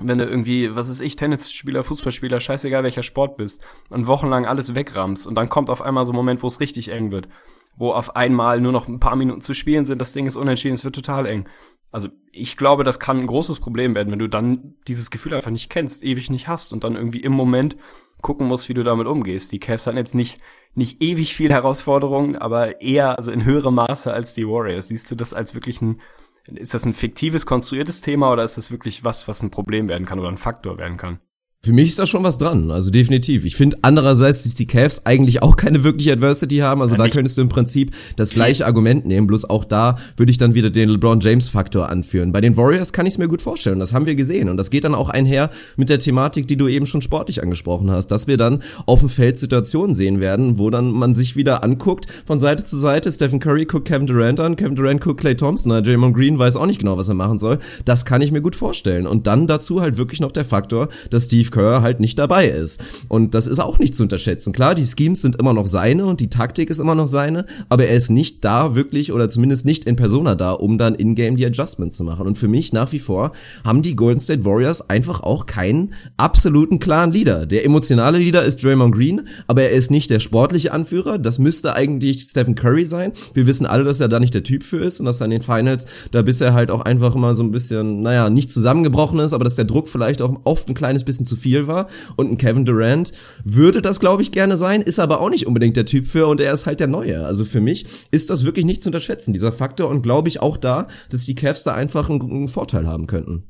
wenn du irgendwie, was ist ich, Tennisspieler, Fußballspieler, scheißegal welcher Sport bist und wochenlang alles wegrammst und dann kommt auf einmal so ein Moment, wo es richtig eng wird, wo auf einmal nur noch ein paar Minuten zu spielen sind, das Ding ist unentschieden, es wird total eng. Also ich glaube, das kann ein großes Problem werden, wenn du dann dieses Gefühl einfach nicht kennst, ewig nicht hast und dann irgendwie im Moment gucken musst, wie du damit umgehst. Die Cavs hatten jetzt nicht, nicht ewig viel Herausforderungen, aber eher, also in höherem Maße als die Warriors. Siehst du das als wirklich ein ist das ein fiktives, konstruiertes Thema oder ist das wirklich was, was ein Problem werden kann oder ein Faktor werden kann? Für mich ist da schon was dran, also definitiv. Ich finde andererseits, dass die Cavs eigentlich auch keine wirkliche Adversity haben, also ja, da könntest du im Prinzip das gleiche Argument nehmen, bloß auch da würde ich dann wieder den LeBron James Faktor anführen. Bei den Warriors kann ich es mir gut vorstellen, das haben wir gesehen. Und das geht dann auch einher mit der Thematik, die du eben schon sportlich angesprochen hast, dass wir dann auf dem Feld Situationen sehen werden, wo dann man sich wieder anguckt. Von Seite zu Seite, Stephen Curry guckt Kevin Durant an, Kevin Durant guckt Clay Thompson, an, Draymond Green weiß auch nicht genau, was er machen soll. Das kann ich mir gut vorstellen. Und dann dazu halt wirklich noch der Faktor, dass Steve Steve Kerr halt nicht dabei ist. Und das ist auch nicht zu unterschätzen. Klar, die Schemes sind immer noch seine und die Taktik ist immer noch seine, aber er ist nicht da wirklich oder zumindest nicht in Persona da, um dann in-game die Adjustments zu machen. Und für mich nach wie vor haben die Golden State Warriors einfach auch keinen absoluten klaren Leader. Der emotionale Leader ist Draymond Green, aber er ist nicht der sportliche Anführer. Das müsste eigentlich Stephen Curry sein. Wir wissen alle, dass er da nicht der Typ für ist und dass er in den Finals da bisher halt auch einfach immer so ein bisschen, naja, nicht zusammengebrochen ist, aber dass der Druck vielleicht auch oft ein kleines bisschen zu viel war. Und ein Kevin Durant würde das, glaube ich, gerne sein, ist aber auch nicht unbedingt der Typ für und er ist halt der Neue. Also für mich ist das wirklich nicht zu unterschätzen, dieser Faktor. Und glaube ich auch da, dass die Cavs da einfach einen, einen Vorteil haben könnten.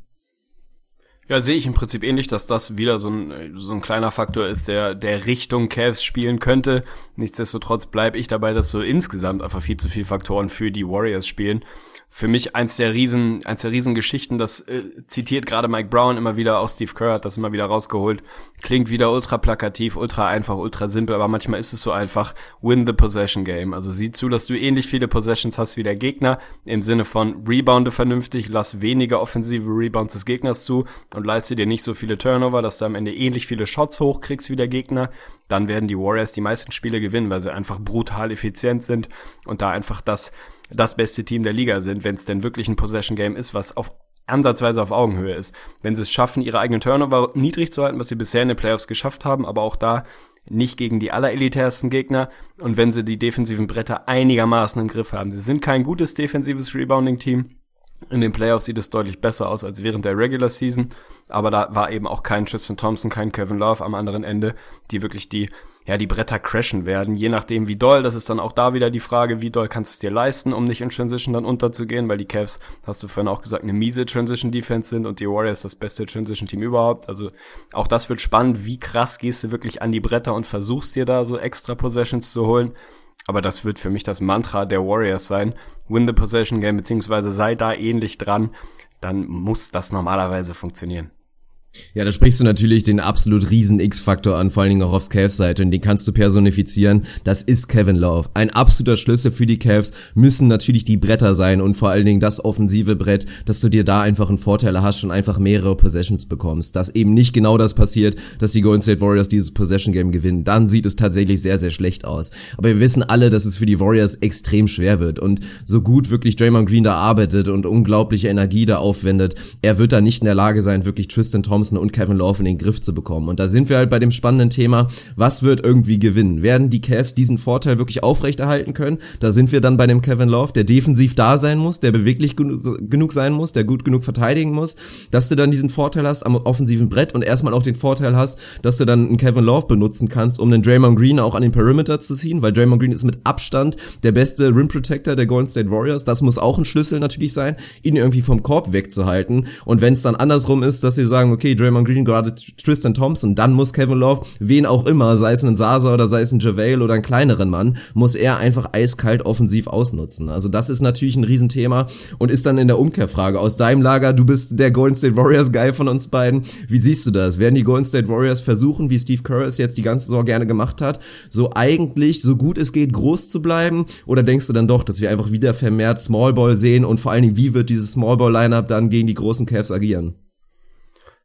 Ja, sehe ich im Prinzip ähnlich, dass das wieder so ein, so ein kleiner Faktor ist, der, der Richtung Cavs spielen könnte. Nichtsdestotrotz bleibe ich dabei, dass so insgesamt einfach viel zu viele Faktoren für die Warriors spielen für mich eins der riesen, eins der riesen Geschichten, das äh, zitiert gerade Mike Brown immer wieder, auch Steve Kerr hat das immer wieder rausgeholt. Klingt wieder ultra plakativ, ultra einfach, ultra simpel, aber manchmal ist es so einfach, win the possession game. Also sieh zu, dass du ähnlich viele Possessions hast wie der Gegner, im Sinne von rebounde vernünftig, lass weniger offensive Rebounds des Gegners zu und leiste dir nicht so viele Turnover, dass du am Ende ähnlich viele Shots hochkriegst wie der Gegner. Dann werden die Warriors die meisten Spiele gewinnen, weil sie einfach brutal effizient sind und da einfach das das beste Team der Liga sind, wenn es denn wirklich ein Possession-Game ist, was auf ansatzweise auf Augenhöhe ist. Wenn sie es schaffen, ihre eigenen Turnover niedrig zu halten, was sie bisher in den Playoffs geschafft haben, aber auch da nicht gegen die allerelitärsten Gegner und wenn sie die defensiven Bretter einigermaßen im Griff haben. Sie sind kein gutes defensives Rebounding-Team. In den Playoffs sieht es deutlich besser aus als während der Regular Season, aber da war eben auch kein Tristan Thompson, kein Kevin Love am anderen Ende, die wirklich die ja, die Bretter crashen werden, je nachdem wie doll. Das ist dann auch da wieder die Frage, wie doll kannst du es dir leisten, um nicht in Transition dann unterzugehen, weil die Cavs, hast du vorhin auch gesagt, eine miese Transition Defense sind und die Warriors das beste Transition Team überhaupt. Also auch das wird spannend, wie krass gehst du wirklich an die Bretter und versuchst dir da so extra Possessions zu holen. Aber das wird für mich das Mantra der Warriors sein. Win the Possession Game, beziehungsweise sei da ähnlich dran. Dann muss das normalerweise funktionieren. Ja, da sprichst du natürlich den absolut riesen X-Faktor an, vor allen Dingen auch aufs Cavs-Seite und den kannst du personifizieren. Das ist Kevin Love. Ein absoluter Schlüssel für die Cavs müssen natürlich die Bretter sein und vor allen Dingen das offensive Brett, dass du dir da einfach einen Vorteil hast und einfach mehrere Possessions bekommst. Dass eben nicht genau das passiert, dass die Golden State Warriors dieses Possession-Game gewinnen. Dann sieht es tatsächlich sehr, sehr schlecht aus. Aber wir wissen alle, dass es für die Warriors extrem schwer wird und so gut wirklich Draymond Green da arbeitet und unglaubliche Energie da aufwendet, er wird da nicht in der Lage sein, wirklich Tristan Thompson Thompson und Kevin Love in den Griff zu bekommen. Und da sind wir halt bei dem spannenden Thema, was wird irgendwie gewinnen? Werden die Cavs diesen Vorteil wirklich aufrechterhalten können? Da sind wir dann bei dem Kevin Love, der defensiv da sein muss, der beweglich genug sein muss, der gut genug verteidigen muss, dass du dann diesen Vorteil hast am offensiven Brett und erstmal auch den Vorteil hast, dass du dann einen Kevin Love benutzen kannst, um den Draymond Green auch an den Perimeter zu ziehen, weil Draymond Green ist mit Abstand der beste Rim Protector der Golden State Warriors. Das muss auch ein Schlüssel natürlich sein, ihn irgendwie vom Korb wegzuhalten. Und wenn es dann andersrum ist, dass sie sagen, okay, okay, Draymond Green gerade Tristan Thompson, dann muss Kevin Love, wen auch immer, sei es ein Sasa oder sei es ein JaVale oder einen kleineren Mann, muss er einfach eiskalt offensiv ausnutzen. Also das ist natürlich ein Riesenthema und ist dann in der Umkehrfrage aus deinem Lager, du bist der Golden State Warriors Guy von uns beiden. Wie siehst du das? Werden die Golden State Warriors versuchen, wie Steve Kerr es jetzt die ganze Saison gerne gemacht hat, so eigentlich so gut es geht groß zu bleiben? Oder denkst du dann doch, dass wir einfach wieder vermehrt Small Ball sehen und vor allen Dingen, wie wird dieses Small Ball Lineup dann gegen die großen Cavs agieren?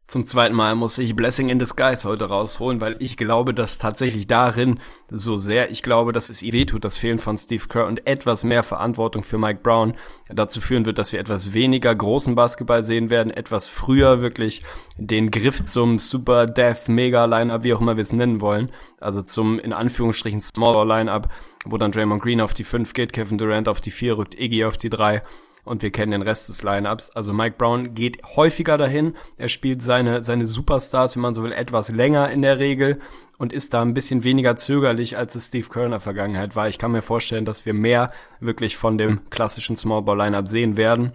Zum zweiten Mal muss ich Blessing in Disguise heute rausholen, weil ich glaube, dass tatsächlich darin so sehr, ich glaube, dass es ihr wehtut, das Fehlen von Steve Kerr und etwas mehr Verantwortung für Mike Brown dazu führen wird, dass wir etwas weniger großen Basketball sehen werden, etwas früher wirklich den Griff zum Super Death Mega Lineup, wie auch immer wir es nennen wollen, also zum in Anführungsstrichen Smaller Lineup, wo dann Draymond Green auf die 5 geht, Kevin Durant auf die 4 rückt, Iggy auf die 3 und wir kennen den Rest des Lineups. Also Mike Brown geht häufiger dahin. Er spielt seine, seine Superstars, wenn man so will, etwas länger in der Regel und ist da ein bisschen weniger zögerlich, als es Steve der Vergangenheit war. Ich kann mir vorstellen, dass wir mehr wirklich von dem klassischen Small Ball Lineup sehen werden.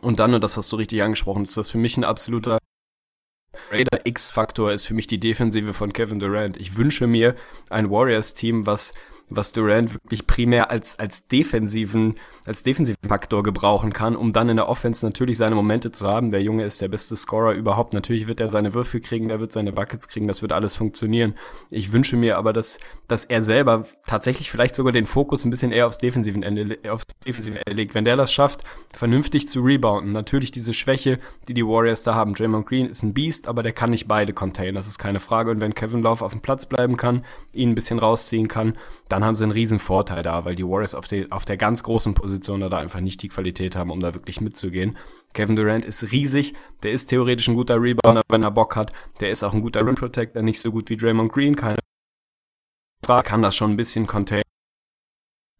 Und dann, und das hast du richtig angesprochen, ist das für mich ein absoluter Raider X-Faktor ist für mich die Defensive von Kevin Durant. Ich wünsche mir ein Warriors-Team, was was Durant wirklich primär als, als defensiven, als defensiven Faktor gebrauchen kann, um dann in der Offense natürlich seine Momente zu haben. Der Junge ist der beste Scorer überhaupt. Natürlich wird er seine Würfe kriegen, er wird seine Buckets kriegen, das wird alles funktionieren. Ich wünsche mir aber, dass, dass er selber tatsächlich vielleicht sogar den Fokus ein bisschen eher aufs defensiven Ende, aufs defensive Ende legt. Wenn der das schafft, vernünftig zu rebounden, natürlich diese Schwäche, die die Warriors da haben. Draymond Green ist ein Beast, aber der kann nicht beide containen, das ist keine Frage. Und wenn Kevin Love auf dem Platz bleiben kann, ihn ein bisschen rausziehen kann, dann haben sie einen riesen Vorteil da, weil die Warriors auf, die, auf der ganz großen Position da einfach nicht die Qualität haben, um da wirklich mitzugehen. Kevin Durant ist riesig, der ist theoretisch ein guter Rebounder, wenn er Bock hat. Der ist auch ein guter Rim Protector, nicht so gut wie Draymond Green, keine Frage, kann das schon ein bisschen containen.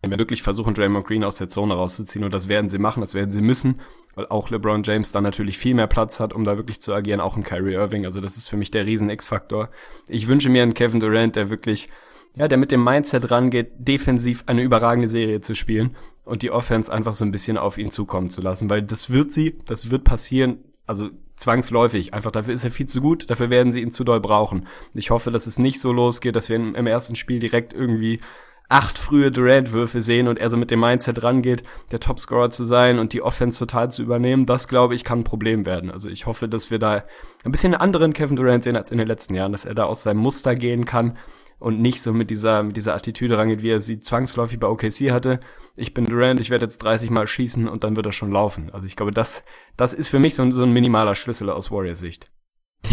Wenn wir wirklich versuchen, Draymond Green aus der Zone rauszuziehen, und das werden sie machen, das werden sie müssen, weil auch LeBron James da natürlich viel mehr Platz hat, um da wirklich zu agieren, auch ein Kyrie Irving, also das ist für mich der riesen X-Faktor. Ich wünsche mir einen Kevin Durant, der wirklich ja, der mit dem Mindset rangeht, defensiv eine überragende Serie zu spielen und die Offense einfach so ein bisschen auf ihn zukommen zu lassen, weil das wird sie, das wird passieren, also zwangsläufig. Einfach dafür ist er viel zu gut, dafür werden sie ihn zu doll brauchen. Ich hoffe, dass es nicht so losgeht, dass wir im ersten Spiel direkt irgendwie acht frühe Durant-Würfe sehen und er so mit dem Mindset rangeht, der Topscorer zu sein und die Offense total zu übernehmen, das glaube ich kann ein Problem werden. Also ich hoffe, dass wir da ein bisschen einen anderen Kevin Durant sehen als in den letzten Jahren, dass er da aus seinem Muster gehen kann und nicht so mit dieser, mit dieser Attitüde rangeht, wie er sie zwangsläufig bei OKC hatte. Ich bin Durant, ich werde jetzt 30 Mal schießen und dann wird er schon laufen. Also ich glaube, das, das ist für mich so, so ein minimaler Schlüssel aus Warriors Sicht.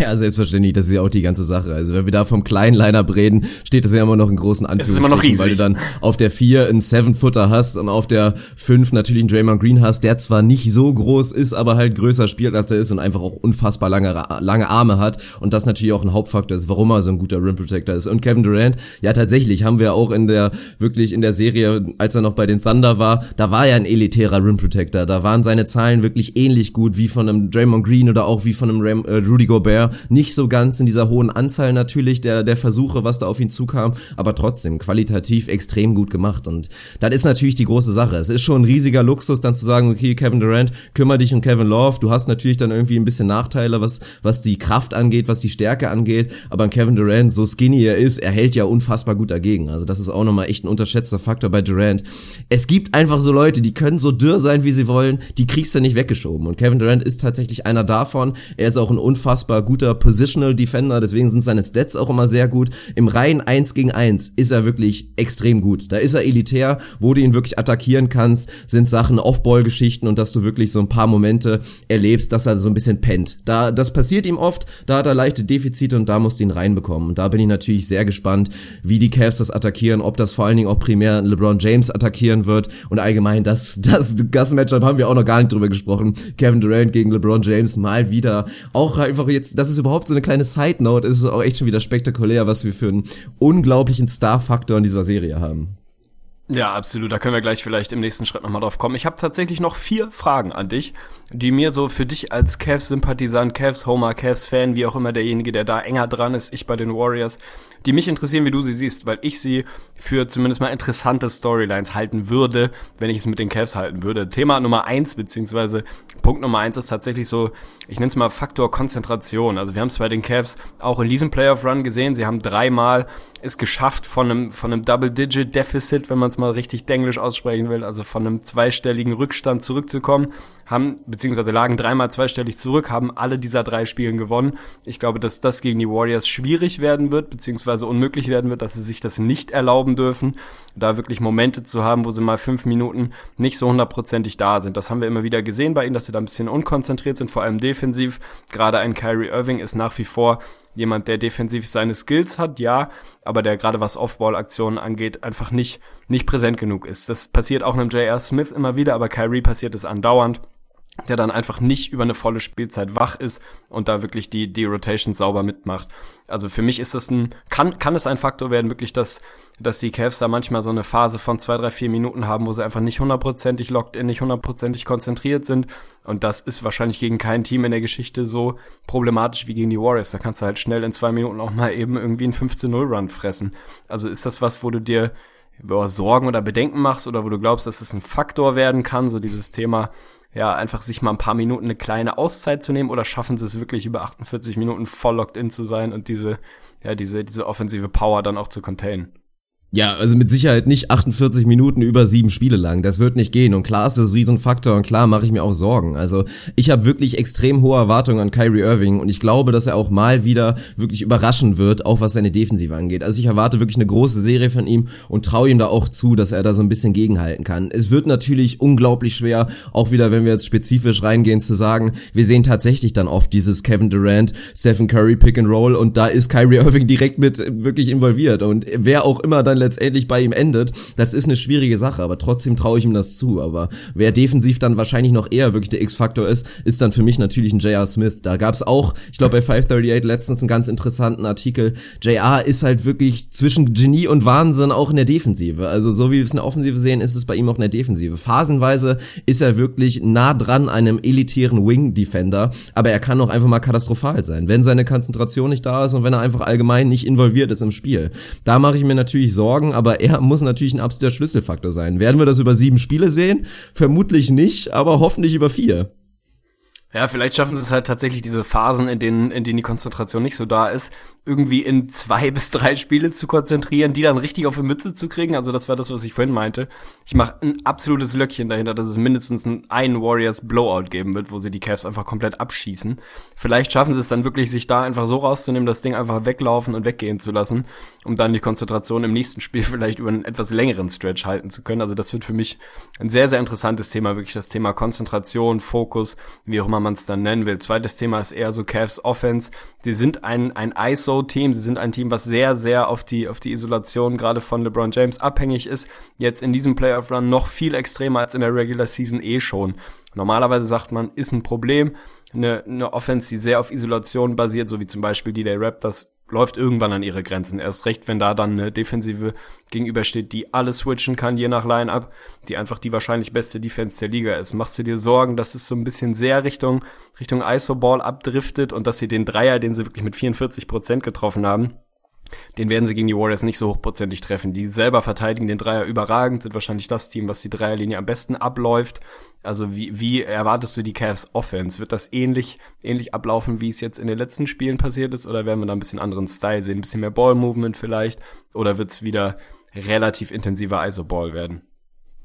Ja, selbstverständlich, das ist ja auch die ganze Sache. Also wenn wir da vom kleinen Lineup reden, steht das ja immer noch in großen Anführungsstrichen, weil du dann auf der 4 einen Seven-Footer hast und auf der 5 natürlich einen Draymond Green hast, der zwar nicht so groß ist, aber halt größer spielt, als er ist und einfach auch unfassbar lange, lange Arme hat und das natürlich auch ein Hauptfaktor ist, warum er so ein guter Rim Protector ist. Und Kevin Durant, ja tatsächlich, haben wir auch in der, wirklich in der Serie, als er noch bei den Thunder war, da war er ein elitärer Rim Protector, da waren seine Zahlen wirklich ähnlich gut wie von einem Draymond Green oder auch wie von einem Ram, äh, Rudy Gobert Gobert. Nicht so ganz in dieser hohen Anzahl natürlich der, der Versuche, was da auf ihn zukam, aber trotzdem qualitativ extrem gut gemacht. Und das ist natürlich die große Sache. Es ist schon ein riesiger Luxus, dann zu sagen, okay, Kevin Durant, kümmere dich um Kevin Love. Du hast natürlich dann irgendwie ein bisschen Nachteile, was, was die Kraft angeht, was die Stärke angeht. Aber Kevin Durant, so skinny er ist, er hält ja unfassbar gut dagegen. Also das ist auch nochmal echt ein unterschätzter Faktor bei Durant. Es gibt einfach so Leute, die können so dürr sein, wie sie wollen, die kriegst du nicht weggeschoben. Und Kevin Durant ist tatsächlich einer davon. Er ist auch ein unfassbar guter Positional Defender, deswegen sind seine Stats auch immer sehr gut. Im reinen 1 gegen 1 ist er wirklich extrem gut. Da ist er elitär, wo du ihn wirklich attackieren kannst, sind Sachen Off-Ball-Geschichten und dass du wirklich so ein paar Momente erlebst, dass er so ein bisschen pennt. Da, das passiert ihm oft, da hat er leichte Defizite und da musst du ihn reinbekommen. Und da bin ich natürlich sehr gespannt, wie die Cavs das attackieren, ob das vor allen Dingen auch primär LeBron James attackieren wird und allgemein das, das, das Matchup haben wir auch noch gar nicht drüber gesprochen. Kevin Durant gegen LeBron James mal wieder. Auch einfach jetzt, das ist überhaupt so eine kleine Side-Note, ist es auch echt schon wieder spektakulär, was wir für einen unglaublichen Star-Faktor in dieser Serie haben. Ja, absolut. Da können wir gleich vielleicht im nächsten Schritt nochmal drauf kommen. Ich habe tatsächlich noch vier Fragen an dich, die mir so für dich als Cavs-Sympathisant, Cavs-Homer, Cavs-Fan, wie auch immer derjenige, der da enger dran ist, ich bei den Warriors, die mich interessieren, wie du sie siehst, weil ich sie für zumindest mal interessante Storylines halten würde, wenn ich es mit den Cavs halten würde. Thema Nummer eins, beziehungsweise Punkt Nummer eins ist tatsächlich so, ich nenne es mal Faktor Konzentration. Also wir haben es bei den Cavs auch in diesem Playoff-Run gesehen. Sie haben dreimal es geschafft von einem, von einem Double-Digit-Deficit, wenn man es mal richtig denglisch aussprechen will, also von einem zweistelligen Rückstand zurückzukommen, haben, beziehungsweise lagen dreimal zweistellig zurück, haben alle dieser drei Spielen gewonnen. Ich glaube, dass das gegen die Warriors schwierig werden wird, beziehungsweise unmöglich werden wird, dass sie sich das nicht erlauben dürfen, da wirklich Momente zu haben, wo sie mal fünf Minuten nicht so hundertprozentig da sind. Das haben wir immer wieder gesehen bei ihnen, dass sie da ein bisschen unkonzentriert sind, vor allem defensiv. Gerade ein Kyrie Irving ist nach wie vor jemand, der defensiv seine Skills hat, ja, aber der gerade was Off-Ball-Aktionen angeht, einfach nicht, nicht präsent genug ist. Das passiert auch einem J.R. Smith immer wieder, aber Kyrie passiert es andauernd der dann einfach nicht über eine volle Spielzeit wach ist und da wirklich die, die Rotation sauber mitmacht. Also für mich ist das ein, kann, kann es ein Faktor werden, wirklich, dass, dass die Cavs da manchmal so eine Phase von zwei, drei, vier Minuten haben, wo sie einfach nicht hundertprozentig locked in, nicht hundertprozentig konzentriert sind. Und das ist wahrscheinlich gegen kein Team in der Geschichte so problematisch wie gegen die Warriors. Da kannst du halt schnell in zwei Minuten auch mal eben irgendwie einen 15-0-Run fressen. Also ist das was, wo du dir Sorgen oder Bedenken machst oder wo du glaubst, dass es ein Faktor werden kann, so dieses Thema, ja, einfach sich mal ein paar Minuten eine kleine Auszeit zu nehmen oder schaffen sie es wirklich über 48 Minuten voll locked in zu sein und diese, ja, diese, diese offensive Power dann auch zu containen? Ja, also mit Sicherheit nicht 48 Minuten über sieben Spiele lang. Das wird nicht gehen. Und klar ist das Riesenfaktor und klar mache ich mir auch Sorgen. Also ich habe wirklich extrem hohe Erwartungen an Kyrie Irving und ich glaube, dass er auch mal wieder wirklich überraschen wird, auch was seine Defensive angeht. Also ich erwarte wirklich eine große Serie von ihm und traue ihm da auch zu, dass er da so ein bisschen gegenhalten kann. Es wird natürlich unglaublich schwer, auch wieder, wenn wir jetzt spezifisch reingehen, zu sagen, wir sehen tatsächlich dann oft dieses Kevin Durant, Stephen Curry Pick and Roll und da ist Kyrie Irving direkt mit wirklich involviert. Und wer auch immer dann letztendlich bei ihm endet, das ist eine schwierige Sache, aber trotzdem traue ich ihm das zu. Aber wer defensiv dann wahrscheinlich noch eher wirklich der X-Faktor ist, ist dann für mich natürlich ein J.R. Smith. Da gab es auch, ich glaube bei 538 letztens einen ganz interessanten Artikel. J.R. ist halt wirklich zwischen Genie und Wahnsinn auch in der Defensive. Also so wie wir es in der Offensive sehen, ist es bei ihm auch in der Defensive. Phasenweise ist er wirklich nah dran einem elitären Wing-Defender, aber er kann auch einfach mal katastrophal sein, wenn seine Konzentration nicht da ist und wenn er einfach allgemein nicht involviert ist im Spiel. Da mache ich mir natürlich Sorgen Sorgen, aber er muss natürlich ein absoluter Schlüsselfaktor sein. Werden wir das über sieben Spiele sehen? Vermutlich nicht, aber hoffentlich über vier. Ja, vielleicht schaffen sie es halt tatsächlich diese Phasen, in denen, in denen die Konzentration nicht so da ist, irgendwie in zwei bis drei Spiele zu konzentrieren, die dann richtig auf die Mütze zu kriegen. Also das war das, was ich vorhin meinte. Ich mache ein absolutes Löckchen dahinter, dass es mindestens einen Warriors Blowout geben wird, wo sie die Cavs einfach komplett abschießen. Vielleicht schaffen sie es dann wirklich, sich da einfach so rauszunehmen, das Ding einfach weglaufen und weggehen zu lassen, um dann die Konzentration im nächsten Spiel vielleicht über einen etwas längeren Stretch halten zu können. Also das wird für mich ein sehr, sehr interessantes Thema, wirklich das Thema Konzentration, Fokus, wie auch immer man es dann nennen will. Zweites Thema ist eher so Cavs Offense. Die sind ein, ein ISO-Team. Sie sind ein Team, was sehr, sehr auf die, auf die Isolation gerade von LeBron James abhängig ist. Jetzt in diesem Playoff-Run noch viel extremer als in der Regular Season eh schon. Normalerweise sagt man, ist ein Problem. Eine, eine Offense, die sehr auf Isolation basiert, so wie zum Beispiel die der Raptors, läuft irgendwann an ihre Grenzen. Erst recht, wenn da dann eine Defensive gegenübersteht, die alles switchen kann, je nach Line-Up, die einfach die wahrscheinlich beste Defense der Liga ist. Machst du dir Sorgen, dass es so ein bisschen sehr Richtung, Richtung ISO-Ball abdriftet und dass sie den Dreier, den sie wirklich mit 44 Prozent getroffen haben, den werden sie gegen die Warriors nicht so hochprozentig treffen. Die selber verteidigen den Dreier überragend, sind wahrscheinlich das Team, was die Dreierlinie am besten abläuft. Also wie, wie erwartest du die Cavs Offense? Wird das ähnlich, ähnlich ablaufen, wie es jetzt in den letzten Spielen passiert ist? Oder werden wir da ein bisschen anderen Style sehen? Ein bisschen mehr Ball-Movement vielleicht? Oder wird es wieder relativ intensiver ISO-Ball werden?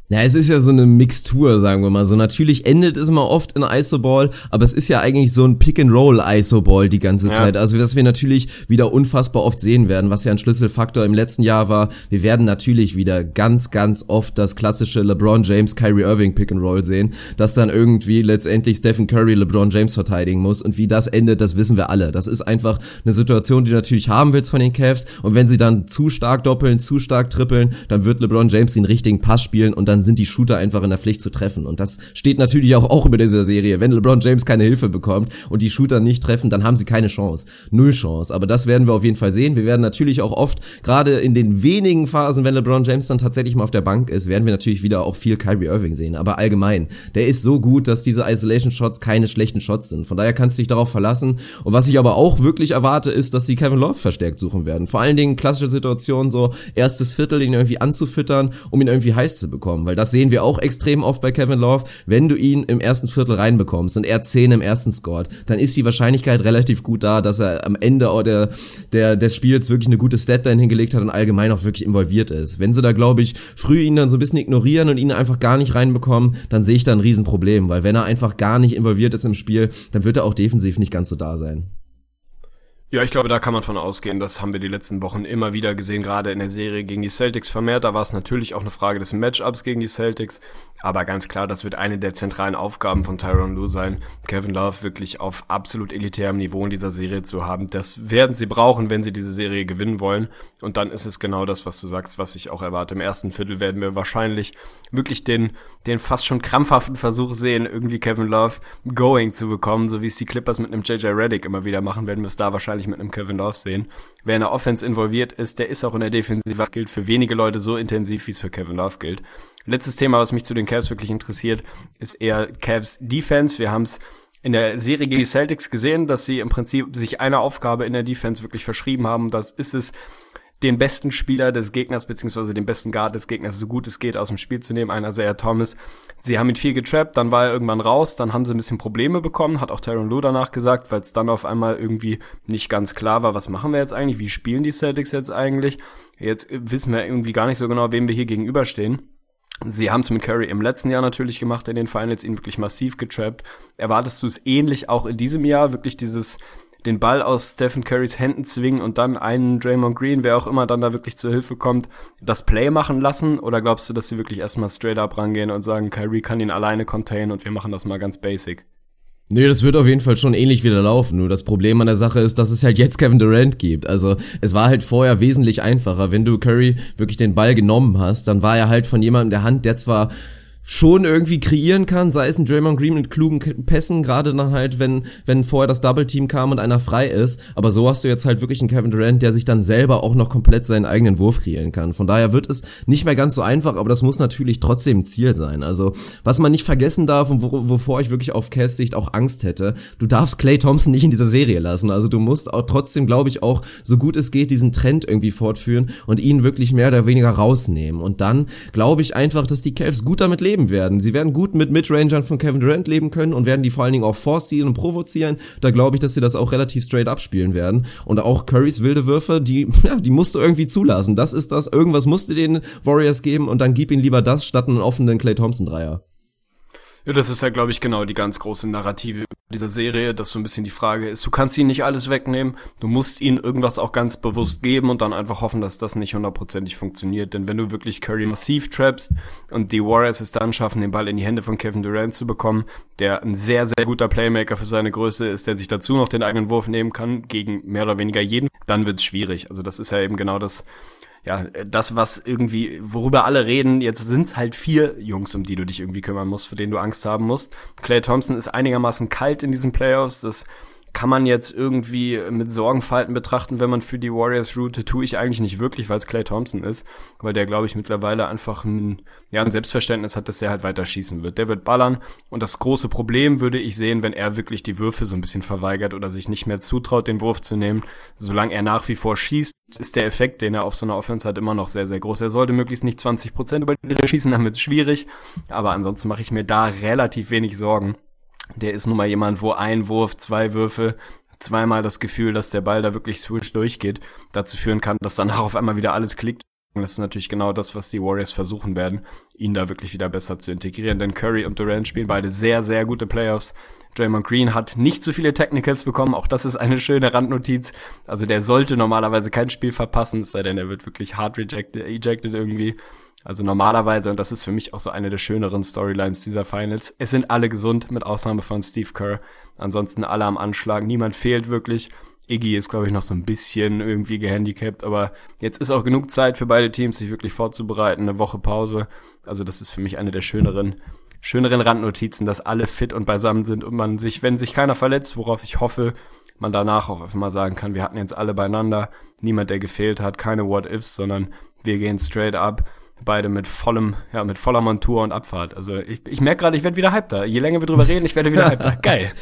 Ja, es ist ja so eine Mixtur, sagen wir mal so. Natürlich endet es immer oft in Isoball, aber es ist ja eigentlich so ein Pick-and-Roll Isoball die ganze ja. Zeit. Also, dass wir natürlich wieder unfassbar oft sehen werden, was ja ein Schlüsselfaktor im letzten Jahr war. Wir werden natürlich wieder ganz, ganz oft das klassische LeBron James, Kyrie Irving Pick-and-Roll sehen, dass dann irgendwie letztendlich Stephen Curry LeBron James verteidigen muss. Und wie das endet, das wissen wir alle. Das ist einfach eine Situation, die du natürlich haben willst von den Cavs. Und wenn sie dann zu stark doppeln, zu stark trippeln, dann wird LeBron James den richtigen Pass spielen und dann dann sind die Shooter einfach in der Pflicht zu treffen. Und das steht natürlich auch, auch über dieser Serie. Wenn LeBron James keine Hilfe bekommt und die Shooter nicht treffen, dann haben sie keine Chance. Null Chance. Aber das werden wir auf jeden Fall sehen. Wir werden natürlich auch oft, gerade in den wenigen Phasen, wenn LeBron James dann tatsächlich mal auf der Bank ist, werden wir natürlich wieder auch viel Kyrie Irving sehen. Aber allgemein, der ist so gut, dass diese Isolation Shots keine schlechten Shots sind. Von daher kannst du dich darauf verlassen. Und was ich aber auch wirklich erwarte, ist, dass sie Kevin Love verstärkt suchen werden. Vor allen Dingen klassische Situationen, so erstes Viertel, ihn irgendwie anzufüttern, um ihn irgendwie heiß zu bekommen weil das sehen wir auch extrem oft bei Kevin Love. Wenn du ihn im ersten Viertel reinbekommst und er 10 im ersten scored, dann ist die Wahrscheinlichkeit relativ gut da, dass er am Ende der, der, des Spiels wirklich eine gute Statline hingelegt hat und allgemein auch wirklich involviert ist. Wenn sie da, glaube ich, früh ihn dann so ein bisschen ignorieren und ihn einfach gar nicht reinbekommen, dann sehe ich da ein Riesenproblem, weil wenn er einfach gar nicht involviert ist im Spiel, dann wird er auch defensiv nicht ganz so da sein. Ja, ich glaube, da kann man von ausgehen. Das haben wir die letzten Wochen immer wieder gesehen, gerade in der Serie gegen die Celtics vermehrt. Da war es natürlich auch eine Frage des Matchups gegen die Celtics. Aber ganz klar, das wird eine der zentralen Aufgaben von Tyron Lue sein, Kevin Love wirklich auf absolut elitärem Niveau in dieser Serie zu haben. Das werden sie brauchen, wenn sie diese Serie gewinnen wollen. Und dann ist es genau das, was du sagst, was ich auch erwarte. Im ersten Viertel werden wir wahrscheinlich wirklich den, den fast schon krampfhaften Versuch sehen, irgendwie Kevin Love going zu bekommen, so wie es die Clippers mit einem JJ Reddick immer wieder machen, werden wir es da wahrscheinlich mit einem Kevin Love sehen. Wer in der Offense involviert ist, der ist auch in der Defensive. Das gilt für wenige Leute so intensiv, wie es für Kevin Love gilt. Letztes Thema, was mich zu den Cavs wirklich interessiert, ist eher Cavs Defense. Wir haben es in der Serie gegen die Celtics gesehen, dass sie im Prinzip sich einer Aufgabe in der Defense wirklich verschrieben haben. Das ist es, den besten Spieler des Gegners, beziehungsweise den besten Guard des Gegners, so gut es geht, aus dem Spiel zu nehmen, einer sehr Thomas. Sie haben ihn viel getrappt, dann war er irgendwann raus, dann haben sie ein bisschen Probleme bekommen, hat auch Tyron Lue danach gesagt, weil es dann auf einmal irgendwie nicht ganz klar war, was machen wir jetzt eigentlich, wie spielen die Celtics jetzt eigentlich. Jetzt wissen wir irgendwie gar nicht so genau, wem wir hier gegenüberstehen. Sie haben es mit Curry im letzten Jahr natürlich gemacht in den Finals, ihn wirklich massiv getrappt. Erwartest du es ähnlich auch in diesem Jahr, wirklich dieses den Ball aus Stephen Currys Händen zwingen und dann einen Draymond Green, wer auch immer dann da wirklich zur Hilfe kommt, das Play machen lassen? Oder glaubst du, dass sie wirklich erstmal straight up rangehen und sagen, Kyrie kann ihn alleine containen und wir machen das mal ganz basic? Nee, das wird auf jeden Fall schon ähnlich wieder laufen. Nur das Problem an der Sache ist, dass es halt jetzt Kevin Durant gibt. Also es war halt vorher wesentlich einfacher. Wenn du Curry wirklich den Ball genommen hast, dann war er halt von jemandem der Hand, der zwar schon irgendwie kreieren kann, sei es ein Draymond Green mit klugen Pässen, gerade dann halt, wenn, wenn vorher das Double Team kam und einer frei ist. Aber so hast du jetzt halt wirklich einen Kevin Durant, der sich dann selber auch noch komplett seinen eigenen Wurf kreieren kann. Von daher wird es nicht mehr ganz so einfach, aber das muss natürlich trotzdem Ziel sein. Also, was man nicht vergessen darf und wo, wovor ich wirklich auf Cavs Sicht auch Angst hätte, du darfst Clay Thompson nicht in dieser Serie lassen. Also, du musst auch trotzdem, glaube ich, auch so gut es geht, diesen Trend irgendwie fortführen und ihn wirklich mehr oder weniger rausnehmen. Und dann glaube ich einfach, dass die Cavs gut damit leben leben werden. Sie werden gut mit Midrangern von Kevin Durant leben können und werden die vor allen Dingen auch forcieren und provozieren. Da glaube ich, dass sie das auch relativ straight abspielen werden. Und auch Currys wilde Würfe, die, ja, die musst du irgendwie zulassen. Das ist das. Irgendwas musst du den Warriors geben und dann gib ihnen lieber das statt einen offenen Clay Thompson Dreier. Ja, das ist ja, glaube ich, genau die ganz große Narrative dieser Serie, dass so ein bisschen die Frage ist, du kannst ihn nicht alles wegnehmen, du musst ihm irgendwas auch ganz bewusst geben und dann einfach hoffen, dass das nicht hundertprozentig funktioniert. Denn wenn du wirklich Curry massiv trappst und die Warriors es dann schaffen, den Ball in die Hände von Kevin Durant zu bekommen, der ein sehr, sehr guter Playmaker für seine Größe ist, der sich dazu noch den eigenen Wurf nehmen kann, gegen mehr oder weniger jeden, dann wird's schwierig. Also das ist ja eben genau das, ja, das, was irgendwie, worüber alle reden, jetzt sind's halt vier Jungs, um die du dich irgendwie kümmern musst, für denen du Angst haben musst. Clay Thompson ist einigermaßen kalt in diesen Playoffs, das kann man jetzt irgendwie mit Sorgenfalten betrachten, wenn man für die Warriors route, tue ich eigentlich nicht wirklich, weil es Clay Thompson ist, weil der, glaube ich, mittlerweile einfach ein, ja, ein Selbstverständnis hat, dass er halt weiter schießen wird. Der wird ballern und das große Problem würde ich sehen, wenn er wirklich die Würfe so ein bisschen verweigert oder sich nicht mehr zutraut, den Wurf zu nehmen. Solange er nach wie vor schießt, ist der Effekt, den er auf so einer Offense hat, immer noch sehr, sehr groß. Er sollte möglichst nicht 20% über die schießen, dann wird es schwierig, aber ansonsten mache ich mir da relativ wenig Sorgen der ist nun mal jemand, wo ein Wurf, zwei Würfe, zweimal das Gefühl, dass der Ball da wirklich switch durchgeht, dazu führen kann, dass danach auf einmal wieder alles klickt. Das ist natürlich genau das, was die Warriors versuchen werden, ihn da wirklich wieder besser zu integrieren. Denn Curry und Durant spielen beide sehr, sehr gute Playoffs. Draymond Green hat nicht so viele Technicals bekommen, auch das ist eine schöne Randnotiz. Also der sollte normalerweise kein Spiel verpassen, es sei denn, er wird wirklich hard rejected, ejected irgendwie. Also normalerweise, und das ist für mich auch so eine der schöneren Storylines dieser Finals, es sind alle gesund, mit Ausnahme von Steve Kerr. Ansonsten alle am Anschlag, niemand fehlt wirklich. Iggy ist, glaube ich, noch so ein bisschen irgendwie gehandicapt, aber jetzt ist auch genug Zeit für beide Teams, sich wirklich vorzubereiten, eine Woche Pause. Also das ist für mich eine der schöneren, schöneren Randnotizen, dass alle fit und beisammen sind und man sich, wenn sich keiner verletzt, worauf ich hoffe, man danach auch einfach mal sagen kann, wir hatten jetzt alle beieinander, niemand, der gefehlt hat, keine What-Ifs, sondern wir gehen straight up beide mit vollem, ja, mit voller Montur und Abfahrt. Also ich, ich merke gerade, ich werde wieder hypter. Je länger wir drüber reden, ich werde wieder hypter. Geil.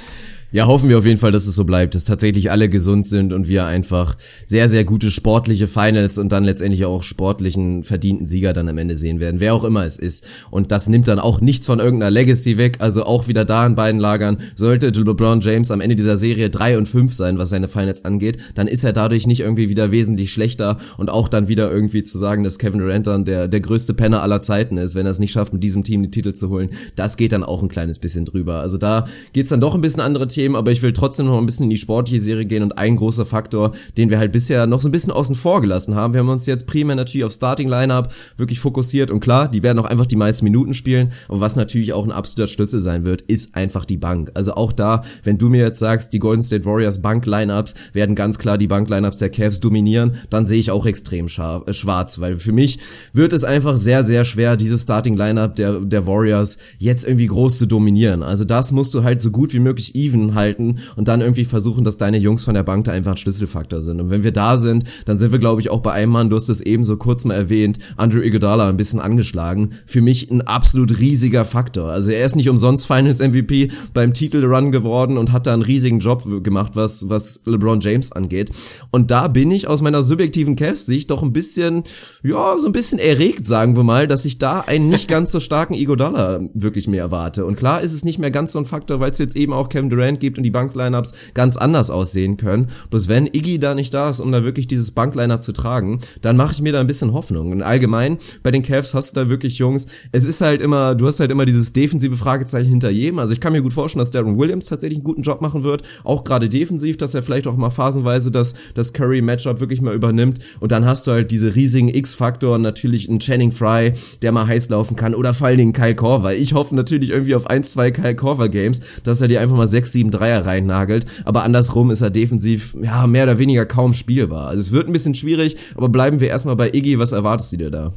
Ja, hoffen wir auf jeden Fall, dass es so bleibt, dass tatsächlich alle gesund sind und wir einfach sehr, sehr gute sportliche Finals und dann letztendlich auch sportlichen verdienten Sieger dann am Ende sehen werden, wer auch immer es ist. Und das nimmt dann auch nichts von irgendeiner Legacy weg, also auch wieder da in beiden Lagern. Sollte LeBron James am Ende dieser Serie drei und fünf sein, was seine Finals angeht, dann ist er dadurch nicht irgendwie wieder wesentlich schlechter und auch dann wieder irgendwie zu sagen, dass Kevin Durant dann der, der größte Penner aller Zeiten ist, wenn er es nicht schafft, mit diesem Team die Titel zu holen. Das geht dann auch ein kleines bisschen drüber. Also da geht's dann doch ein bisschen andere Themen Themen, aber ich will trotzdem noch ein bisschen in die sportliche Serie gehen und ein großer Faktor, den wir halt bisher noch so ein bisschen außen vor gelassen haben. Wir haben uns jetzt primär natürlich auf Starting Lineup wirklich fokussiert und klar, die werden auch einfach die meisten Minuten spielen, aber was natürlich auch ein absoluter Schlüssel sein wird, ist einfach die Bank. Also auch da, wenn du mir jetzt sagst, die Golden State Warriors Bank Lineups werden ganz klar die Bank Lineups der Cavs dominieren, dann sehe ich auch extrem scharf, äh, schwarz, weil für mich wird es einfach sehr sehr schwer dieses Starting Lineup der der Warriors jetzt irgendwie groß zu dominieren. Also das musst du halt so gut wie möglich even halten und dann irgendwie versuchen, dass deine Jungs von der Bank da einfach ein Schlüsselfaktor sind. Und wenn wir da sind, dann sind wir, glaube ich, auch bei einem Mann, du hast es eben so kurz mal erwähnt, Andrew Iguodala ein bisschen angeschlagen. Für mich ein absolut riesiger Faktor. Also er ist nicht umsonst Finals MVP beim Titelrun geworden und hat da einen riesigen Job gemacht, was, was LeBron James angeht. Und da bin ich aus meiner subjektiven Cavs-Sicht doch ein bisschen, ja, so ein bisschen erregt, sagen wir mal, dass ich da einen nicht ganz so starken Iguodala wirklich mehr erwarte. Und klar ist es nicht mehr ganz so ein Faktor, weil es jetzt eben auch Kevin Durant gibt und die Banks-Lineups ganz anders aussehen können. Bloß wenn Iggy da nicht da ist, um da wirklich dieses Bank-Lineup zu tragen, dann mache ich mir da ein bisschen Hoffnung. Und allgemein, bei den Cavs hast du da wirklich Jungs, es ist halt immer, du hast halt immer dieses defensive Fragezeichen hinter jedem. Also ich kann mir gut vorstellen, dass Darren Williams tatsächlich einen guten Job machen wird, auch gerade defensiv, dass er vielleicht auch mal phasenweise das, das Curry-Matchup wirklich mal übernimmt. Und dann hast du halt diese riesigen X-Faktoren, natürlich einen Channing Fry, der mal heiß laufen kann, oder vor allen Dingen Kyle Korver. Ich hoffe natürlich irgendwie auf ein, zwei Kyle Korver Games, dass er dir einfach mal sechs, sieben Dreier reinnagelt, aber andersrum ist er defensiv ja mehr oder weniger kaum spielbar. Also es wird ein bisschen schwierig, aber bleiben wir erstmal bei Iggy, was erwartest du dir da?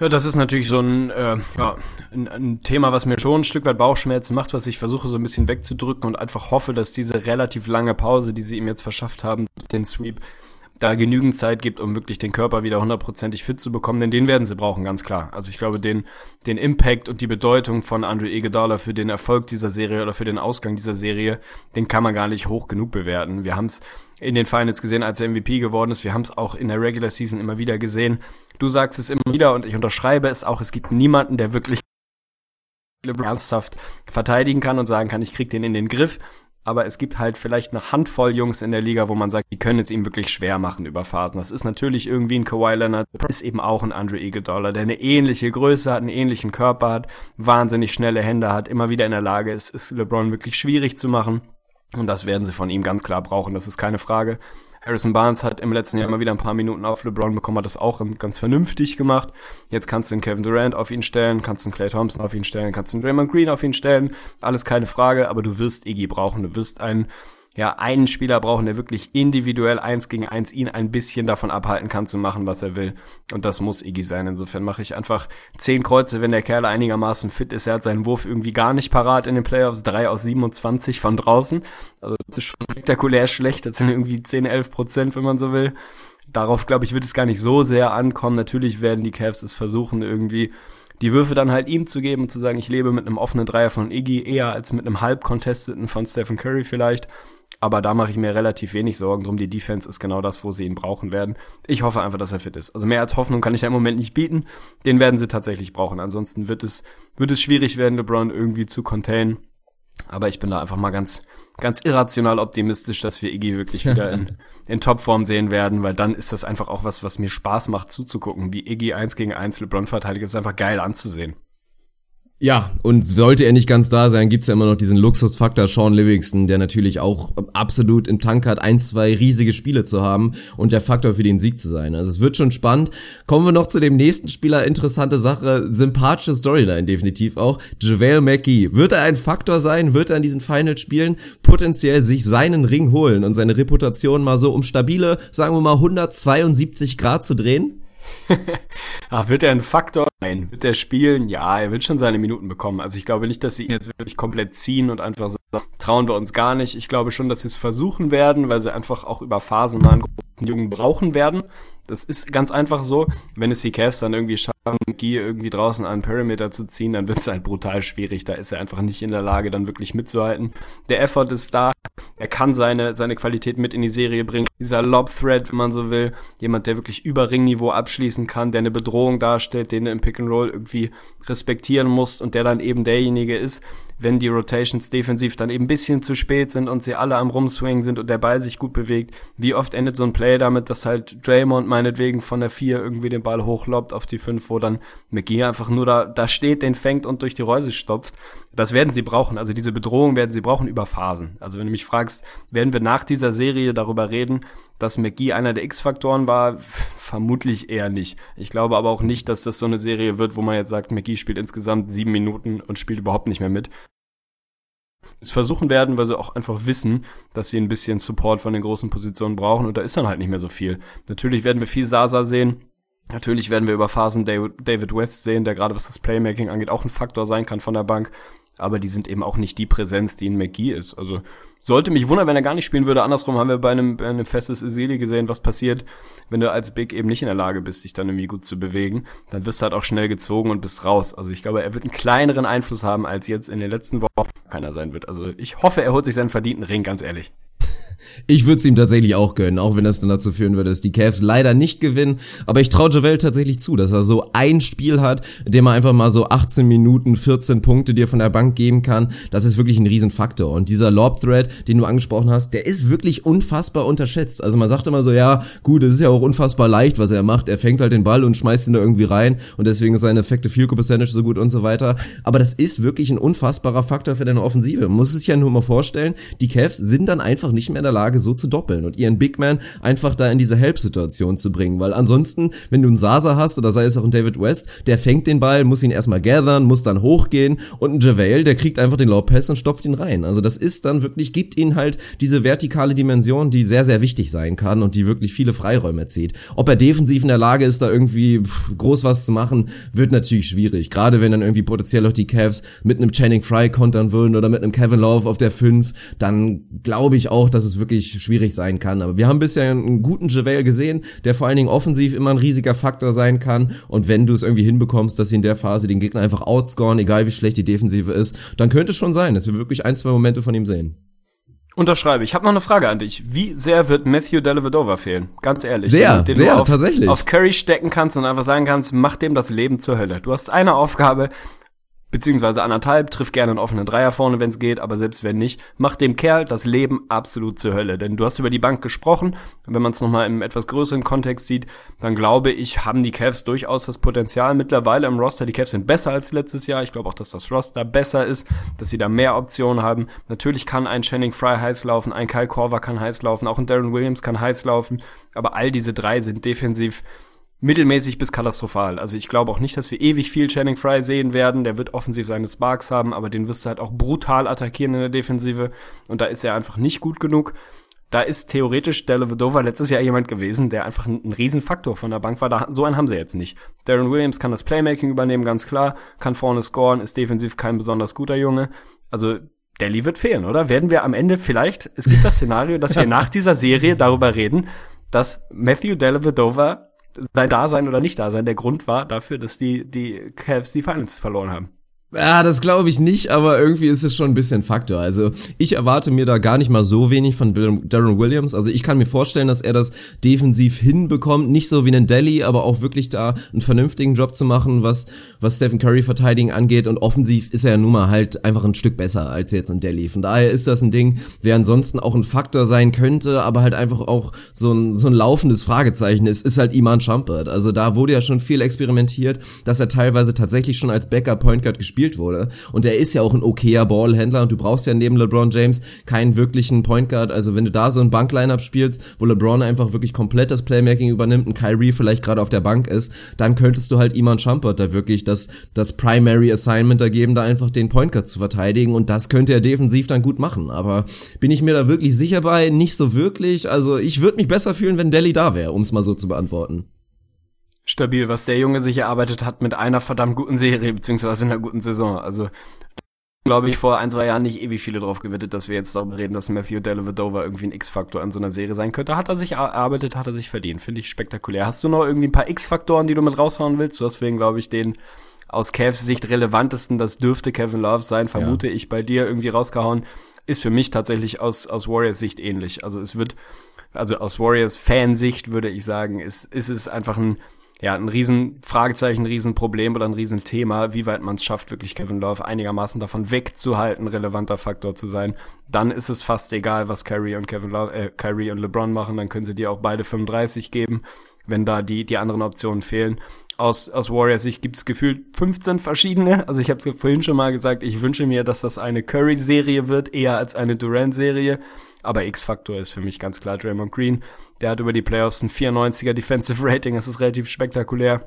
Ja, das ist natürlich so ein, äh, ja, ein, ein Thema, was mir schon ein Stück weit Bauchschmerzen macht, was ich versuche so ein bisschen wegzudrücken und einfach hoffe, dass diese relativ lange Pause, die sie ihm jetzt verschafft haben, den Sweep, da genügend Zeit gibt, um wirklich den Körper wieder hundertprozentig fit zu bekommen, denn den werden sie brauchen, ganz klar. Also ich glaube, den, den Impact und die Bedeutung von Andrew Iguodala für den Erfolg dieser Serie oder für den Ausgang dieser Serie, den kann man gar nicht hoch genug bewerten. Wir haben es in den Finals gesehen, als er MVP geworden ist. Wir haben es auch in der Regular Season immer wieder gesehen. Du sagst es immer wieder und ich unterschreibe es auch. Es gibt niemanden, der wirklich ernsthaft verteidigen kann und sagen kann, ich krieg den in den Griff aber es gibt halt vielleicht eine Handvoll Jungs in der Liga, wo man sagt, die können es ihm wirklich schwer machen über Phasen. Das ist natürlich irgendwie ein Kawhi Leonard, ist eben auch ein Andrew Iguodala, der eine ähnliche Größe hat, einen ähnlichen Körper hat, wahnsinnig schnelle Hände hat, immer wieder in der Lage ist, ist LeBron wirklich schwierig zu machen. Und das werden sie von ihm ganz klar brauchen, das ist keine Frage. Harrison Barnes hat im letzten Jahr immer wieder ein paar Minuten auf LeBron bekommen, hat das auch ganz vernünftig gemacht. Jetzt kannst du einen Kevin Durant auf ihn stellen, kannst du einen Clay Thompson auf ihn stellen, kannst du einen Draymond Green auf ihn stellen. Alles keine Frage, aber du wirst Iggy brauchen. Du wirst einen ja, einen Spieler brauchen, der wirklich individuell eins gegen eins ihn ein bisschen davon abhalten kann zu machen, was er will. Und das muss Iggy sein. Insofern mache ich einfach zehn Kreuze, wenn der Kerl einigermaßen fit ist. Er hat seinen Wurf irgendwie gar nicht parat in den Playoffs. Drei aus 27 von draußen. Also das ist schon spektakulär schlecht. Das sind irgendwie 10, 11 Prozent, wenn man so will. Darauf, glaube ich, wird es gar nicht so sehr ankommen. Natürlich werden die Cavs es versuchen, irgendwie die Würfe dann halt ihm zu geben und zu sagen, ich lebe mit einem offenen Dreier von Iggy eher als mit einem halb contesteten von Stephen Curry vielleicht. Aber da mache ich mir relativ wenig Sorgen drum. Die Defense ist genau das, wo sie ihn brauchen werden. Ich hoffe einfach, dass er fit ist. Also mehr als Hoffnung kann ich da im Moment nicht bieten. Den werden sie tatsächlich brauchen. Ansonsten wird es, wird es schwierig werden, LeBron irgendwie zu containen. Aber ich bin da einfach mal ganz, ganz irrational optimistisch, dass wir Iggy wirklich wieder in, in Topform sehen werden, weil dann ist das einfach auch was, was mir Spaß macht zuzugucken, wie Iggy eins gegen eins LeBron verteidigt. Das ist einfach geil anzusehen. Ja, und sollte er nicht ganz da sein, gibt's ja immer noch diesen Luxusfaktor Sean Livingston, der natürlich auch absolut im Tank hat, ein, zwei riesige Spiele zu haben und der Faktor für den Sieg zu sein. Also es wird schon spannend. Kommen wir noch zu dem nächsten Spieler. Interessante Sache, sympathische Storyline definitiv auch. JaVale McGee. Wird er ein Faktor sein? Wird er in diesen Finals spielen? Potenziell sich seinen Ring holen und seine Reputation mal so um stabile, sagen wir mal 172 Grad zu drehen? Ach, wird er ein Faktor? Nein. Wird er spielen? Ja, er wird schon seine Minuten bekommen. Also ich glaube nicht, dass sie ihn jetzt wirklich komplett ziehen und einfach trauen wir uns gar nicht. Ich glaube schon, dass sie es versuchen werden, weil sie einfach auch über Phasen mal einen großen Jungen brauchen werden. Das ist ganz einfach so. Wenn es die Cavs dann irgendwie schaffen, McGee irgendwie draußen an Perimeter zu ziehen, dann wird es halt brutal schwierig. Da ist er einfach nicht in der Lage, dann wirklich mitzuhalten. Der Effort ist da. Er kann seine, seine Qualität mit in die Serie bringen. Dieser Lob-Thread, wenn man so will. Jemand, der wirklich über Ringniveau abschließen kann, der eine Bedrohung darstellt, den du im Pick-and-Roll irgendwie respektieren musst und der dann eben derjenige ist, wenn die Rotations defensiv dann eben ein bisschen zu spät sind und sie alle am Rumswingen sind und der Ball sich gut bewegt. Wie oft endet so ein Play damit, dass halt Draymond meinetwegen von der 4 irgendwie den Ball hochlobt auf die 5, wo dann McGee einfach nur da, da steht, den fängt und durch die Reuse stopft. Das werden sie brauchen. Also diese Bedrohung werden sie brauchen über Phasen. Also wenn du mich fragst, werden wir nach dieser Serie darüber reden, dass McGee einer der X-Faktoren war? Vermutlich eher nicht. Ich glaube aber auch nicht, dass das so eine Serie wird, wo man jetzt sagt, McGee spielt insgesamt sieben Minuten und spielt überhaupt nicht mehr mit es versuchen werden, weil sie auch einfach wissen, dass sie ein bisschen Support von den großen Positionen brauchen und da ist dann halt nicht mehr so viel. Natürlich werden wir viel Sasa sehen. Natürlich werden wir über Phasen David West sehen, der gerade was das Playmaking angeht auch ein Faktor sein kann von der Bank aber die sind eben auch nicht die Präsenz, die in McGee ist. Also sollte mich wundern, wenn er gar nicht spielen würde. Andersrum haben wir bei einem, bei einem festes Iseli gesehen, was passiert, wenn du als Big eben nicht in der Lage bist, dich dann irgendwie gut zu bewegen. Dann wirst du halt auch schnell gezogen und bist raus. Also ich glaube, er wird einen kleineren Einfluss haben, als jetzt in den letzten Wochen keiner sein wird. Also ich hoffe, er holt sich seinen verdienten Ring, ganz ehrlich. Ich würde es ihm tatsächlich auch gönnen, auch wenn das dann dazu führen würde, dass die Cavs leider nicht gewinnen. Aber ich traue Javel tatsächlich zu, dass er so ein Spiel hat, in dem er einfach mal so 18 Minuten, 14 Punkte dir von der Bank geben kann. Das ist wirklich ein Riesenfaktor. Und dieser Lob-Thread, den du angesprochen hast, der ist wirklich unfassbar unterschätzt. Also man sagt immer so, ja, gut, es ist ja auch unfassbar leicht, was er macht. Er fängt halt den Ball und schmeißt ihn da irgendwie rein und deswegen ist seine Effective Field Percentage so gut und so weiter. Aber das ist wirklich ein unfassbarer Faktor für deine Offensive. Man muss es sich ja nur mal vorstellen, die Cavs sind dann einfach nicht mehr in der Lage, so zu doppeln und ihren Big Man einfach da in diese Help-Situation zu bringen, weil ansonsten, wenn du einen Sasa hast oder sei es auch ein David West, der fängt den Ball, muss ihn erstmal gathern, muss dann hochgehen und ein JaVale, der kriegt einfach den Pass und stopft ihn rein. Also das ist dann wirklich, gibt ihnen halt diese vertikale Dimension, die sehr, sehr wichtig sein kann und die wirklich viele Freiräume zieht. Ob er defensiv in der Lage ist, da irgendwie groß was zu machen, wird natürlich schwierig. Gerade wenn dann irgendwie potenziell auch die Cavs mit einem Channing Fry kontern würden oder mit einem Kevin Love auf der 5, dann glaube ich auch, dass es wirklich schwierig sein kann. Aber wir haben bisher einen guten JaVale gesehen, der vor allen Dingen offensiv immer ein riesiger Faktor sein kann. Und wenn du es irgendwie hinbekommst, dass sie in der Phase den Gegner einfach outscoren, egal wie schlecht die Defensive ist, dann könnte es schon sein, dass wir wirklich ein, zwei Momente von ihm sehen. Unterschreibe. Ich habe noch eine Frage an dich. Wie sehr wird Matthew Dellavedova fehlen? Ganz ehrlich. Sehr, sehr, auf, tatsächlich. Auf Curry stecken kannst und einfach sagen kannst, mach dem das Leben zur Hölle. Du hast eine Aufgabe, beziehungsweise anderthalb, trifft gerne einen offenen Dreier vorne, wenn es geht, aber selbst wenn nicht, macht dem Kerl das Leben absolut zur Hölle. Denn du hast über die Bank gesprochen, wenn man es nochmal im etwas größeren Kontext sieht, dann glaube ich, haben die Cavs durchaus das Potenzial mittlerweile im Roster. Die Cavs sind besser als letztes Jahr. Ich glaube auch, dass das Roster besser ist, dass sie da mehr Optionen haben. Natürlich kann ein Channing Fry heiß laufen, ein Kyle Korver kann heiß laufen, auch ein Darren Williams kann heiß laufen, aber all diese drei sind defensiv mittelmäßig bis katastrophal. Also ich glaube auch nicht, dass wir ewig viel Channing Fry sehen werden. Der wird offensiv seine Sparks haben, aber den wirst du halt auch brutal attackieren in der Defensive. Und da ist er einfach nicht gut genug. Da ist theoretisch der Levedova letztes Jahr jemand gewesen, der einfach ein, ein Riesenfaktor von der Bank war. Da, so einen haben sie jetzt nicht. Darren Williams kann das Playmaking übernehmen, ganz klar. Kann vorne scoren, ist defensiv kein besonders guter Junge. Also Delhi wird fehlen, oder? Werden wir am Ende vielleicht, es gibt das Szenario, dass wir nach dieser Serie darüber reden, dass Matthew Dellavedova sein Dasein oder Nicht-Dasein der Grund war dafür, dass die, die Cavs die Finals verloren haben. Ja, das glaube ich nicht, aber irgendwie ist es schon ein bisschen Faktor. Also ich erwarte mir da gar nicht mal so wenig von Darren Williams. Also ich kann mir vorstellen, dass er das defensiv hinbekommt, nicht so wie einen Delhi, aber auch wirklich da einen vernünftigen Job zu machen, was was Stephen Curry Verteidigen angeht. Und offensiv ist er ja nun mal halt einfach ein Stück besser als jetzt ein Delhi. Von daher ist das ein Ding, wer ansonsten auch ein Faktor sein könnte, aber halt einfach auch so ein so ein laufendes Fragezeichen ist, ist halt Iman Shumpert. Also da wurde ja schon viel experimentiert, dass er teilweise tatsächlich schon als Backup Point Guard gespielt gespielt wurde. Und er ist ja auch ein okayer Ballhändler und du brauchst ja neben LeBron James keinen wirklichen Point Guard. Also wenn du da so ein Banklineup spielst, wo LeBron einfach wirklich komplett das Playmaking übernimmt und Kyrie vielleicht gerade auf der Bank ist, dann könntest du halt Iman Shumpert da wirklich das, das Primary Assignment da geben, da einfach den Point Guard zu verteidigen und das könnte er defensiv dann gut machen. Aber bin ich mir da wirklich sicher bei? Nicht so wirklich. Also ich würde mich besser fühlen, wenn Delhi da wäre, um es mal so zu beantworten stabil, was der Junge sich erarbeitet hat mit einer verdammt guten Serie, beziehungsweise in einer guten Saison. Also glaube ich, vor ein, zwei Jahren nicht ewig viele drauf gewettet, dass wir jetzt darüber reden, dass Matthew Dellavedova irgendwie ein X-Faktor an so einer Serie sein könnte. Hat er sich erarbeitet, hat er sich verdient. Finde ich spektakulär. Hast du noch irgendwie ein paar X-Faktoren, die du mit raushauen willst? Du hast wegen, glaube ich, den aus Cavs Sicht relevantesten, das dürfte Kevin Love sein, vermute ja. ich bei dir irgendwie rausgehauen, ist für mich tatsächlich aus, aus Warriors Sicht ähnlich. Also es wird, also aus Warriors Fansicht würde ich sagen, ist, ist es einfach ein ja, ein riesen Fragezeichen, ein riesen Problem oder ein riesen Thema, wie weit man es schafft, wirklich Kevin Love einigermaßen davon wegzuhalten, relevanter Faktor zu sein. Dann ist es fast egal, was Kyrie und Kevin Love, äh, Kyrie und LeBron machen, dann können sie dir auch beide 35 geben, wenn da die, die anderen Optionen fehlen. Aus, aus Warriors Sicht gibt es gefühlt 15 verschiedene. Also ich habe es vorhin schon mal gesagt, ich wünsche mir, dass das eine Curry-Serie wird, eher als eine Durant-Serie. Aber X-Faktor ist für mich ganz klar Draymond Green. Der hat über die Playoffs ein 94er Defensive Rating, das ist relativ spektakulär.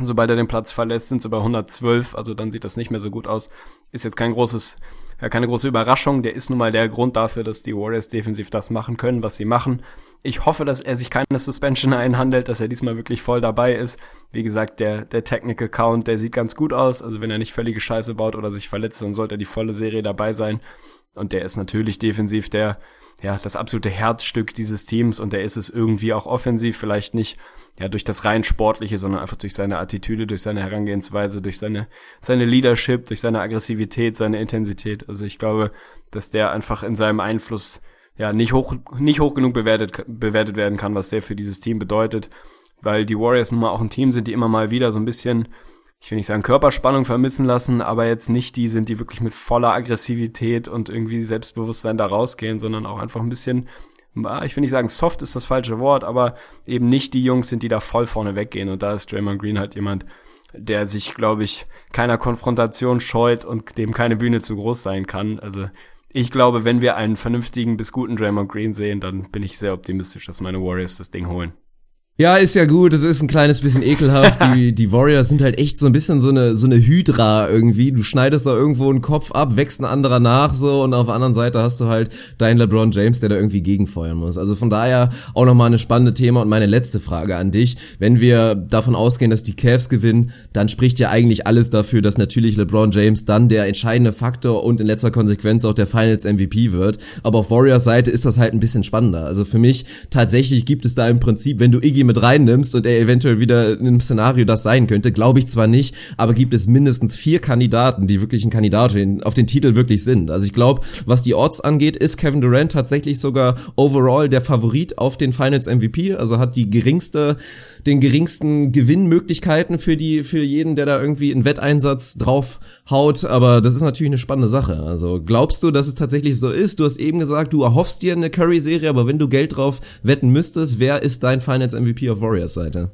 Sobald er den Platz verlässt, sind sie bei 112, also dann sieht das nicht mehr so gut aus. Ist jetzt kein großes, ja, keine große Überraschung. Der ist nun mal der Grund dafür, dass die Warriors defensiv das machen können, was sie machen. Ich hoffe, dass er sich keine Suspension einhandelt, dass er diesmal wirklich voll dabei ist. Wie gesagt, der, der Technical Count, der sieht ganz gut aus. Also wenn er nicht völlige Scheiße baut oder sich verletzt, dann sollte er die volle Serie dabei sein. Und der ist natürlich defensiv der, ja, das absolute Herzstück dieses Teams und der ist es irgendwie auch offensiv, vielleicht nicht ja durch das rein sportliche, sondern einfach durch seine Attitüde, durch seine Herangehensweise, durch seine seine Leadership, durch seine Aggressivität, seine Intensität. Also ich glaube, dass der einfach in seinem Einfluss ja nicht hoch nicht hoch genug bewertet bewertet werden kann, was der für dieses Team bedeutet, weil die Warriors nun mal auch ein Team sind, die immer mal wieder so ein bisschen ich will nicht sagen Körperspannung vermissen lassen, aber jetzt nicht die sind, die wirklich mit voller Aggressivität und irgendwie Selbstbewusstsein da rausgehen, sondern auch einfach ein bisschen, ich will nicht sagen soft ist das falsche Wort, aber eben nicht die Jungs sind, die da voll vorne weggehen. Und da ist Draymond Green halt jemand, der sich, glaube ich, keiner Konfrontation scheut und dem keine Bühne zu groß sein kann. Also ich glaube, wenn wir einen vernünftigen bis guten Draymond Green sehen, dann bin ich sehr optimistisch, dass meine Warriors das Ding holen. Ja, ist ja gut. Es ist ein kleines bisschen ekelhaft. Die, die Warriors sind halt echt so ein bisschen so eine, so eine Hydra irgendwie. Du schneidest da irgendwo einen Kopf ab, wächst ein anderer nach so und auf der anderen Seite hast du halt deinen LeBron James, der da irgendwie gegenfeuern muss. Also von daher auch nochmal eine spannende Thema und meine letzte Frage an dich. Wenn wir davon ausgehen, dass die Cavs gewinnen, dann spricht ja eigentlich alles dafür, dass natürlich LeBron James dann der entscheidende Faktor und in letzter Konsequenz auch der Finals MVP wird. Aber auf Warriors Seite ist das halt ein bisschen spannender. Also für mich tatsächlich gibt es da im Prinzip, wenn du Iggy mit reinnimmst und er eventuell wieder in einem Szenario das sein könnte, glaube ich zwar nicht, aber gibt es mindestens vier Kandidaten, die wirklich ein Kandidat auf den Titel wirklich sind. Also ich glaube, was die Odds angeht, ist Kevin Durant tatsächlich sogar overall der Favorit auf den Finals MVP, also hat die geringste, den geringsten Gewinnmöglichkeiten für die, für jeden, der da irgendwie einen Wetteinsatz drauf haut, aber das ist natürlich eine spannende Sache. Also glaubst du, dass es tatsächlich so ist? Du hast eben gesagt, du erhoffst dir eine Curry-Serie, aber wenn du Geld drauf wetten müsstest, wer ist dein Finals MVP auf Warriors Seite?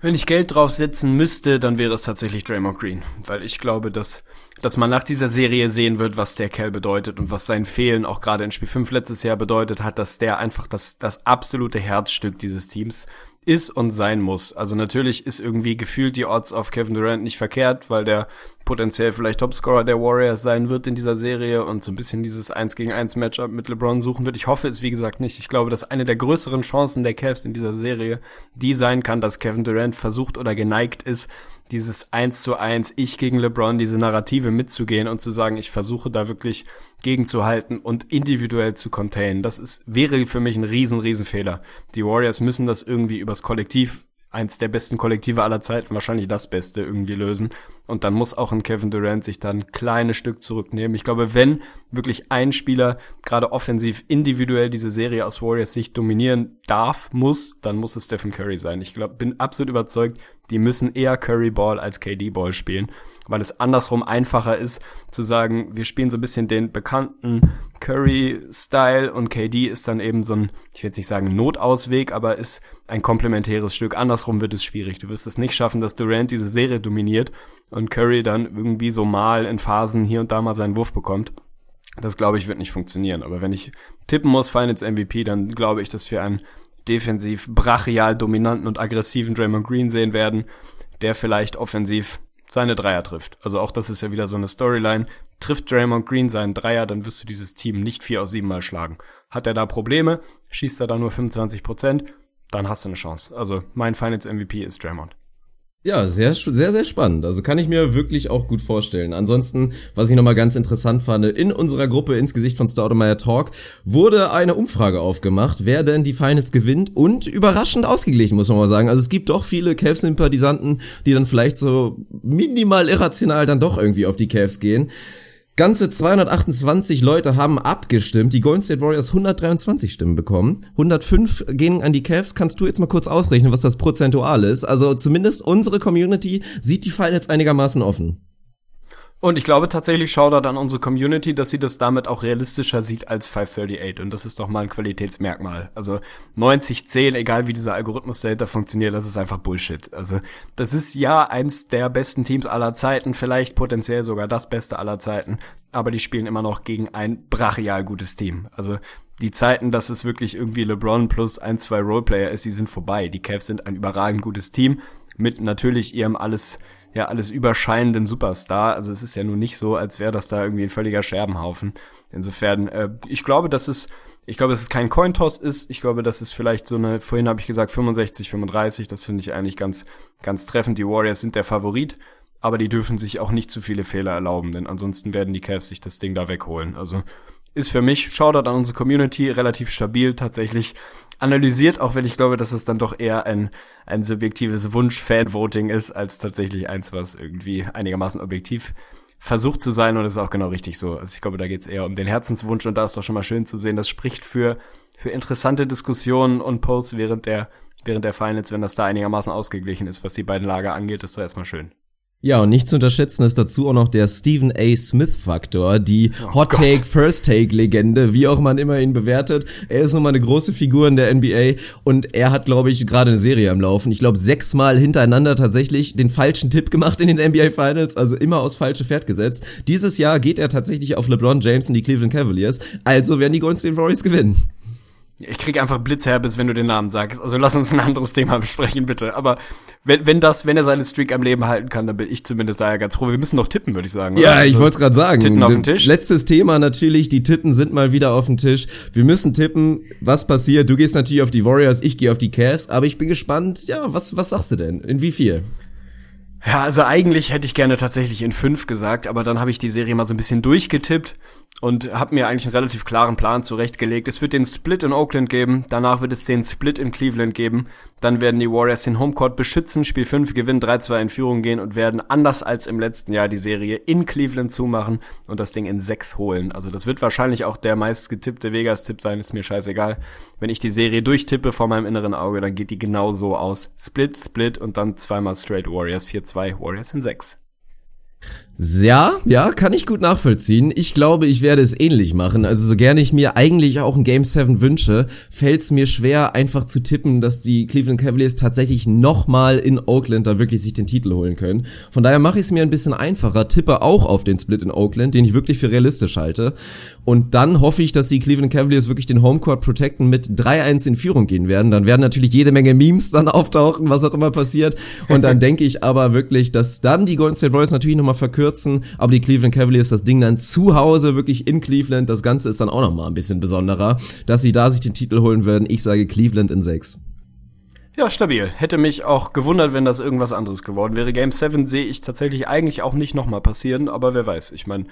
Wenn ich Geld drauf setzen müsste, dann wäre es tatsächlich Draymond Green, weil ich glaube, dass, dass man nach dieser Serie sehen wird, was der Kerl bedeutet und was sein Fehlen auch gerade in Spiel 5 letztes Jahr bedeutet hat, dass der einfach das, das absolute Herzstück dieses Teams ist und sein muss. Also natürlich ist irgendwie gefühlt die Odds auf Kevin Durant nicht verkehrt, weil der potenziell vielleicht Topscorer der Warriors sein wird in dieser Serie und so ein bisschen dieses 1 gegen 1 Matchup mit LeBron suchen wird. Ich hoffe es wie gesagt nicht. Ich glaube, dass eine der größeren Chancen der Cavs in dieser Serie die sein kann, dass Kevin Durant versucht oder geneigt ist, dieses 1 zu 1 ich gegen LeBron, diese Narrative mitzugehen und zu sagen, ich versuche da wirklich gegenzuhalten und individuell zu containen. Das ist, wäre für mich ein riesen, riesen Fehler. Die Warriors müssen das irgendwie übers Kollektiv eins der besten Kollektive aller Zeiten, wahrscheinlich das Beste irgendwie lösen. Und dann muss auch ein Kevin Durant sich dann ein kleines Stück zurücknehmen. Ich glaube, wenn wirklich ein Spieler gerade offensiv individuell diese Serie aus Warriors Sicht dominieren darf, muss, dann muss es Stephen Curry sein. Ich glaube, bin absolut überzeugt, die müssen eher Curry Ball als KD Ball spielen weil es andersrum einfacher ist zu sagen, wir spielen so ein bisschen den bekannten Curry-Style und KD ist dann eben so ein, ich will jetzt nicht sagen Notausweg, aber ist ein komplementäres Stück. Andersrum wird es schwierig. Du wirst es nicht schaffen, dass Durant diese Serie dominiert und Curry dann irgendwie so mal in Phasen hier und da mal seinen Wurf bekommt. Das glaube ich wird nicht funktionieren. Aber wenn ich tippen muss, Finals MVP, dann glaube ich, dass wir einen defensiv brachial dominanten und aggressiven Draymond Green sehen werden, der vielleicht offensiv seine Dreier trifft. Also auch das ist ja wieder so eine Storyline. Trifft Draymond Green seinen Dreier, dann wirst du dieses Team nicht vier aus sieben Mal schlagen. Hat er da Probleme, schießt er da nur 25 Prozent, dann hast du eine Chance. Also mein Finals MVP ist Draymond. Ja, sehr, sehr, sehr spannend. Also kann ich mir wirklich auch gut vorstellen. Ansonsten, was ich nochmal ganz interessant fand, in unserer Gruppe ins Gesicht von Staudemeyer Talk wurde eine Umfrage aufgemacht, wer denn die Finals gewinnt und überraschend ausgeglichen, muss man mal sagen. Also es gibt doch viele Cavs-Sympathisanten, die dann vielleicht so minimal irrational dann doch irgendwie auf die Cavs gehen. Ganze 228 Leute haben abgestimmt. Die Golden State Warriors 123 Stimmen bekommen. 105 gehen an die Cavs. Kannst du jetzt mal kurz ausrechnen, was das prozentual ist? Also zumindest unsere Community sieht die Finals einigermaßen offen. Und ich glaube tatsächlich, Shoutout an unsere Community, dass sie das damit auch realistischer sieht als 538. Und das ist doch mal ein Qualitätsmerkmal. Also 90-10, egal wie dieser Algorithmus dahinter funktioniert, das ist einfach Bullshit. Also das ist ja eins der besten Teams aller Zeiten, vielleicht potenziell sogar das beste aller Zeiten. Aber die spielen immer noch gegen ein brachial gutes Team. Also die Zeiten, dass es wirklich irgendwie LeBron plus ein, zwei Roleplayer ist, die sind vorbei. Die Cavs sind ein überragend gutes Team mit natürlich ihrem alles ja alles überscheinenden Superstar. Also es ist ja nun nicht so, als wäre das da irgendwie ein völliger Scherbenhaufen. Insofern, äh, ich glaube, dass es, ich glaube, dass es kein Cointoss ist. Ich glaube, dass es vielleicht so eine, vorhin habe ich gesagt 65, 35. Das finde ich eigentlich ganz, ganz treffend. Die Warriors sind der Favorit. Aber die dürfen sich auch nicht zu viele Fehler erlauben, denn ansonsten werden die Cavs sich das Ding da wegholen. Also ist für mich, Shoutout an unsere Community, relativ stabil tatsächlich analysiert, auch wenn ich glaube, dass es dann doch eher ein, ein subjektives Wunsch-Fan-Voting ist, als tatsächlich eins, was irgendwie einigermaßen objektiv versucht zu sein und das ist auch genau richtig so. Also ich glaube, da geht es eher um den Herzenswunsch und da ist doch schon mal schön zu sehen. Das spricht für, für interessante Diskussionen und Posts während der, während der Finals, wenn das da einigermaßen ausgeglichen ist, was die beiden Lager angeht, ist doch erstmal schön. Ja, und nicht zu unterschätzen ist dazu auch noch der Stephen A. Smith-Faktor, die oh Hot Gott. Take, First Take-Legende, wie auch man immer ihn bewertet. Er ist nun mal eine große Figur in der NBA und er hat, glaube ich, gerade eine Serie am Laufen. Ich glaube, sechsmal hintereinander tatsächlich den falschen Tipp gemacht in den NBA Finals, also immer aufs falsche Pferd gesetzt. Dieses Jahr geht er tatsächlich auf LeBron James und die Cleveland Cavaliers, also werden die Golden State Warriors gewinnen. Ich krieg einfach Blitzherbes, wenn du den Namen sagst. Also lass uns ein anderes Thema besprechen, bitte. Aber wenn, wenn das, wenn er seine Streak am Leben halten kann, dann bin ich zumindest daher ganz froh. Wir müssen noch tippen, würde ich sagen. Ja, oder? ich also, wollte es gerade sagen. Titten auf den Tisch. Letztes Thema natürlich, die Titten sind mal wieder auf dem Tisch. Wir müssen tippen, was passiert. Du gehst natürlich auf die Warriors, ich gehe auf die Cavs, aber ich bin gespannt, ja, was, was sagst du denn? In wie viel? Ja, also eigentlich hätte ich gerne tatsächlich in fünf gesagt, aber dann habe ich die Serie mal so ein bisschen durchgetippt und habe mir eigentlich einen relativ klaren Plan zurechtgelegt. Es wird den Split in Oakland geben, danach wird es den Split in Cleveland geben, dann werden die Warriors den Homecourt beschützen, Spiel 5 gewinnen, 3-2 in Führung gehen und werden anders als im letzten Jahr die Serie in Cleveland zumachen und das Ding in 6 holen. Also das wird wahrscheinlich auch der meist getippte Vegas-Tipp sein, ist mir scheißegal. Wenn ich die Serie durchtippe vor meinem inneren Auge, dann geht die genau so aus. Split, Split und dann zweimal Straight Warriors 4-2, Warriors in 6. Ja, ja, kann ich gut nachvollziehen. Ich glaube, ich werde es ähnlich machen. Also so gerne ich mir eigentlich auch ein Game 7 wünsche, fällt es mir schwer, einfach zu tippen, dass die Cleveland Cavaliers tatsächlich nochmal in Oakland da wirklich sich den Titel holen können. Von daher mache ich es mir ein bisschen einfacher, tippe auch auf den Split in Oakland, den ich wirklich für realistisch halte. Und dann hoffe ich, dass die Cleveland Cavaliers wirklich den Homecourt protecten mit 3-1 in Führung gehen werden. Dann werden natürlich jede Menge Memes dann auftauchen, was auch immer passiert. Und dann denke ich aber wirklich, dass dann die Golden State Royals natürlich nochmal verkürzen kürzen, aber die Cleveland Cavaliers das Ding dann zu Hause, wirklich in Cleveland, das Ganze ist dann auch nochmal ein bisschen besonderer, dass sie da sich den Titel holen würden. Ich sage Cleveland in 6. Ja, stabil. Hätte mich auch gewundert, wenn das irgendwas anderes geworden wäre. Game 7 sehe ich tatsächlich eigentlich auch nicht nochmal passieren, aber wer weiß. Ich meine,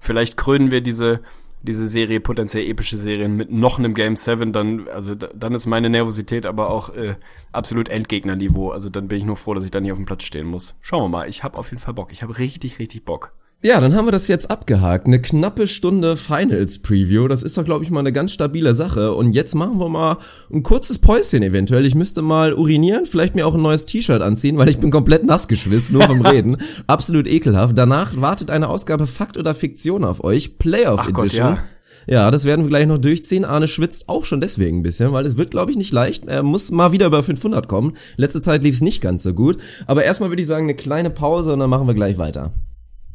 vielleicht krönen wir diese diese Serie, potenziell epische Serien mit noch einem Game 7, dann, also dann ist meine Nervosität aber auch äh, absolut Endgegnerniveau. Also dann bin ich nur froh, dass ich da nicht auf dem Platz stehen muss. Schauen wir mal, ich habe auf jeden Fall Bock. Ich habe richtig, richtig Bock. Ja, dann haben wir das jetzt abgehakt. Eine knappe Stunde Finals Preview. Das ist doch, glaube ich, mal eine ganz stabile Sache. Und jetzt machen wir mal ein kurzes Päuschen eventuell. Ich müsste mal urinieren, vielleicht mir auch ein neues T-Shirt anziehen, weil ich bin komplett nass geschwitzt, nur vom Reden. Absolut ekelhaft. Danach wartet eine Ausgabe Fakt oder Fiktion auf euch. Playoff Ach Edition. Gott, ja. Ja, das werden wir gleich noch durchziehen. Arne schwitzt auch schon deswegen ein bisschen, weil es wird, glaube ich, nicht leicht. Er muss mal wieder über 500 kommen. Letzte Zeit lief es nicht ganz so gut. Aber erstmal würde ich sagen, eine kleine Pause und dann machen wir gleich weiter.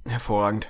Hervorragend.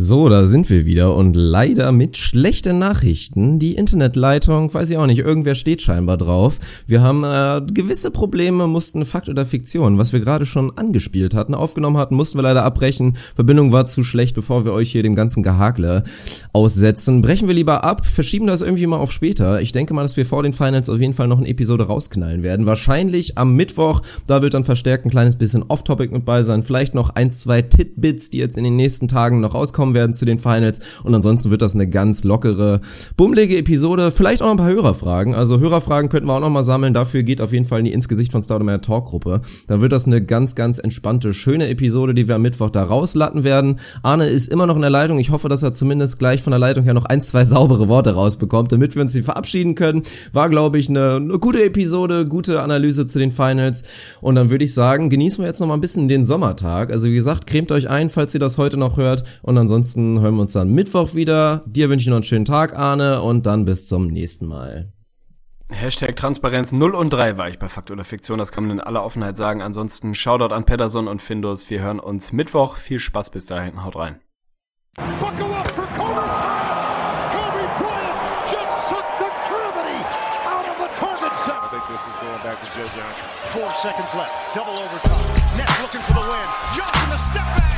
So, da sind wir wieder und leider mit schlechten Nachrichten. Die Internetleitung, weiß ich auch nicht, irgendwer steht scheinbar drauf. Wir haben äh, gewisse Probleme, mussten Fakt oder Fiktion, was wir gerade schon angespielt hatten, aufgenommen hatten, mussten wir leider abbrechen. Verbindung war zu schlecht, bevor wir euch hier dem ganzen Gehakle aussetzen. Brechen wir lieber ab, verschieben das irgendwie mal auf später. Ich denke mal, dass wir vor den Finals auf jeden Fall noch eine Episode rausknallen werden. Wahrscheinlich am Mittwoch, da wird dann verstärkt ein kleines bisschen Off-Topic mit bei sein. Vielleicht noch ein, zwei Titbits, die jetzt in den nächsten Tagen noch rauskommen kommen werden zu den Finals. Und ansonsten wird das eine ganz lockere, bummelige Episode. Vielleicht auch noch ein paar Hörerfragen. Also Hörerfragen könnten wir auch noch mal sammeln. Dafür geht auf jeden Fall in die ins Gesicht von Staudemeyer Talkgruppe. Da wird das eine ganz, ganz entspannte, schöne Episode, die wir am Mittwoch da rauslatten werden. Arne ist immer noch in der Leitung. Ich hoffe, dass er zumindest gleich von der Leitung her noch ein, zwei saubere Worte rausbekommt, damit wir uns hier verabschieden können. War, glaube ich, eine, eine gute Episode, gute Analyse zu den Finals. Und dann würde ich sagen, genießen wir jetzt noch mal ein bisschen den Sommertag. Also wie gesagt, cremt euch ein, falls ihr das heute noch hört. Und dann ansonsten hören wir uns dann Mittwoch wieder. Dir wünsche ich noch einen schönen Tag, Arne, und dann bis zum nächsten Mal. Hashtag Transparenz 0 und 3 war ich bei Fakt oder Fiktion, das kann man in aller Offenheit sagen. Ansonsten Shoutout an Pedersen und Findus. Wir hören uns Mittwoch. Viel Spaß bis dahin. Haut rein. Buckle up for Kobe. Kobe Bryant just sucked the gravity out of the target set. I think this is going back to Joe Johnson. Four seconds left. Double overtime. Nets looking for the win. Johnson the step back.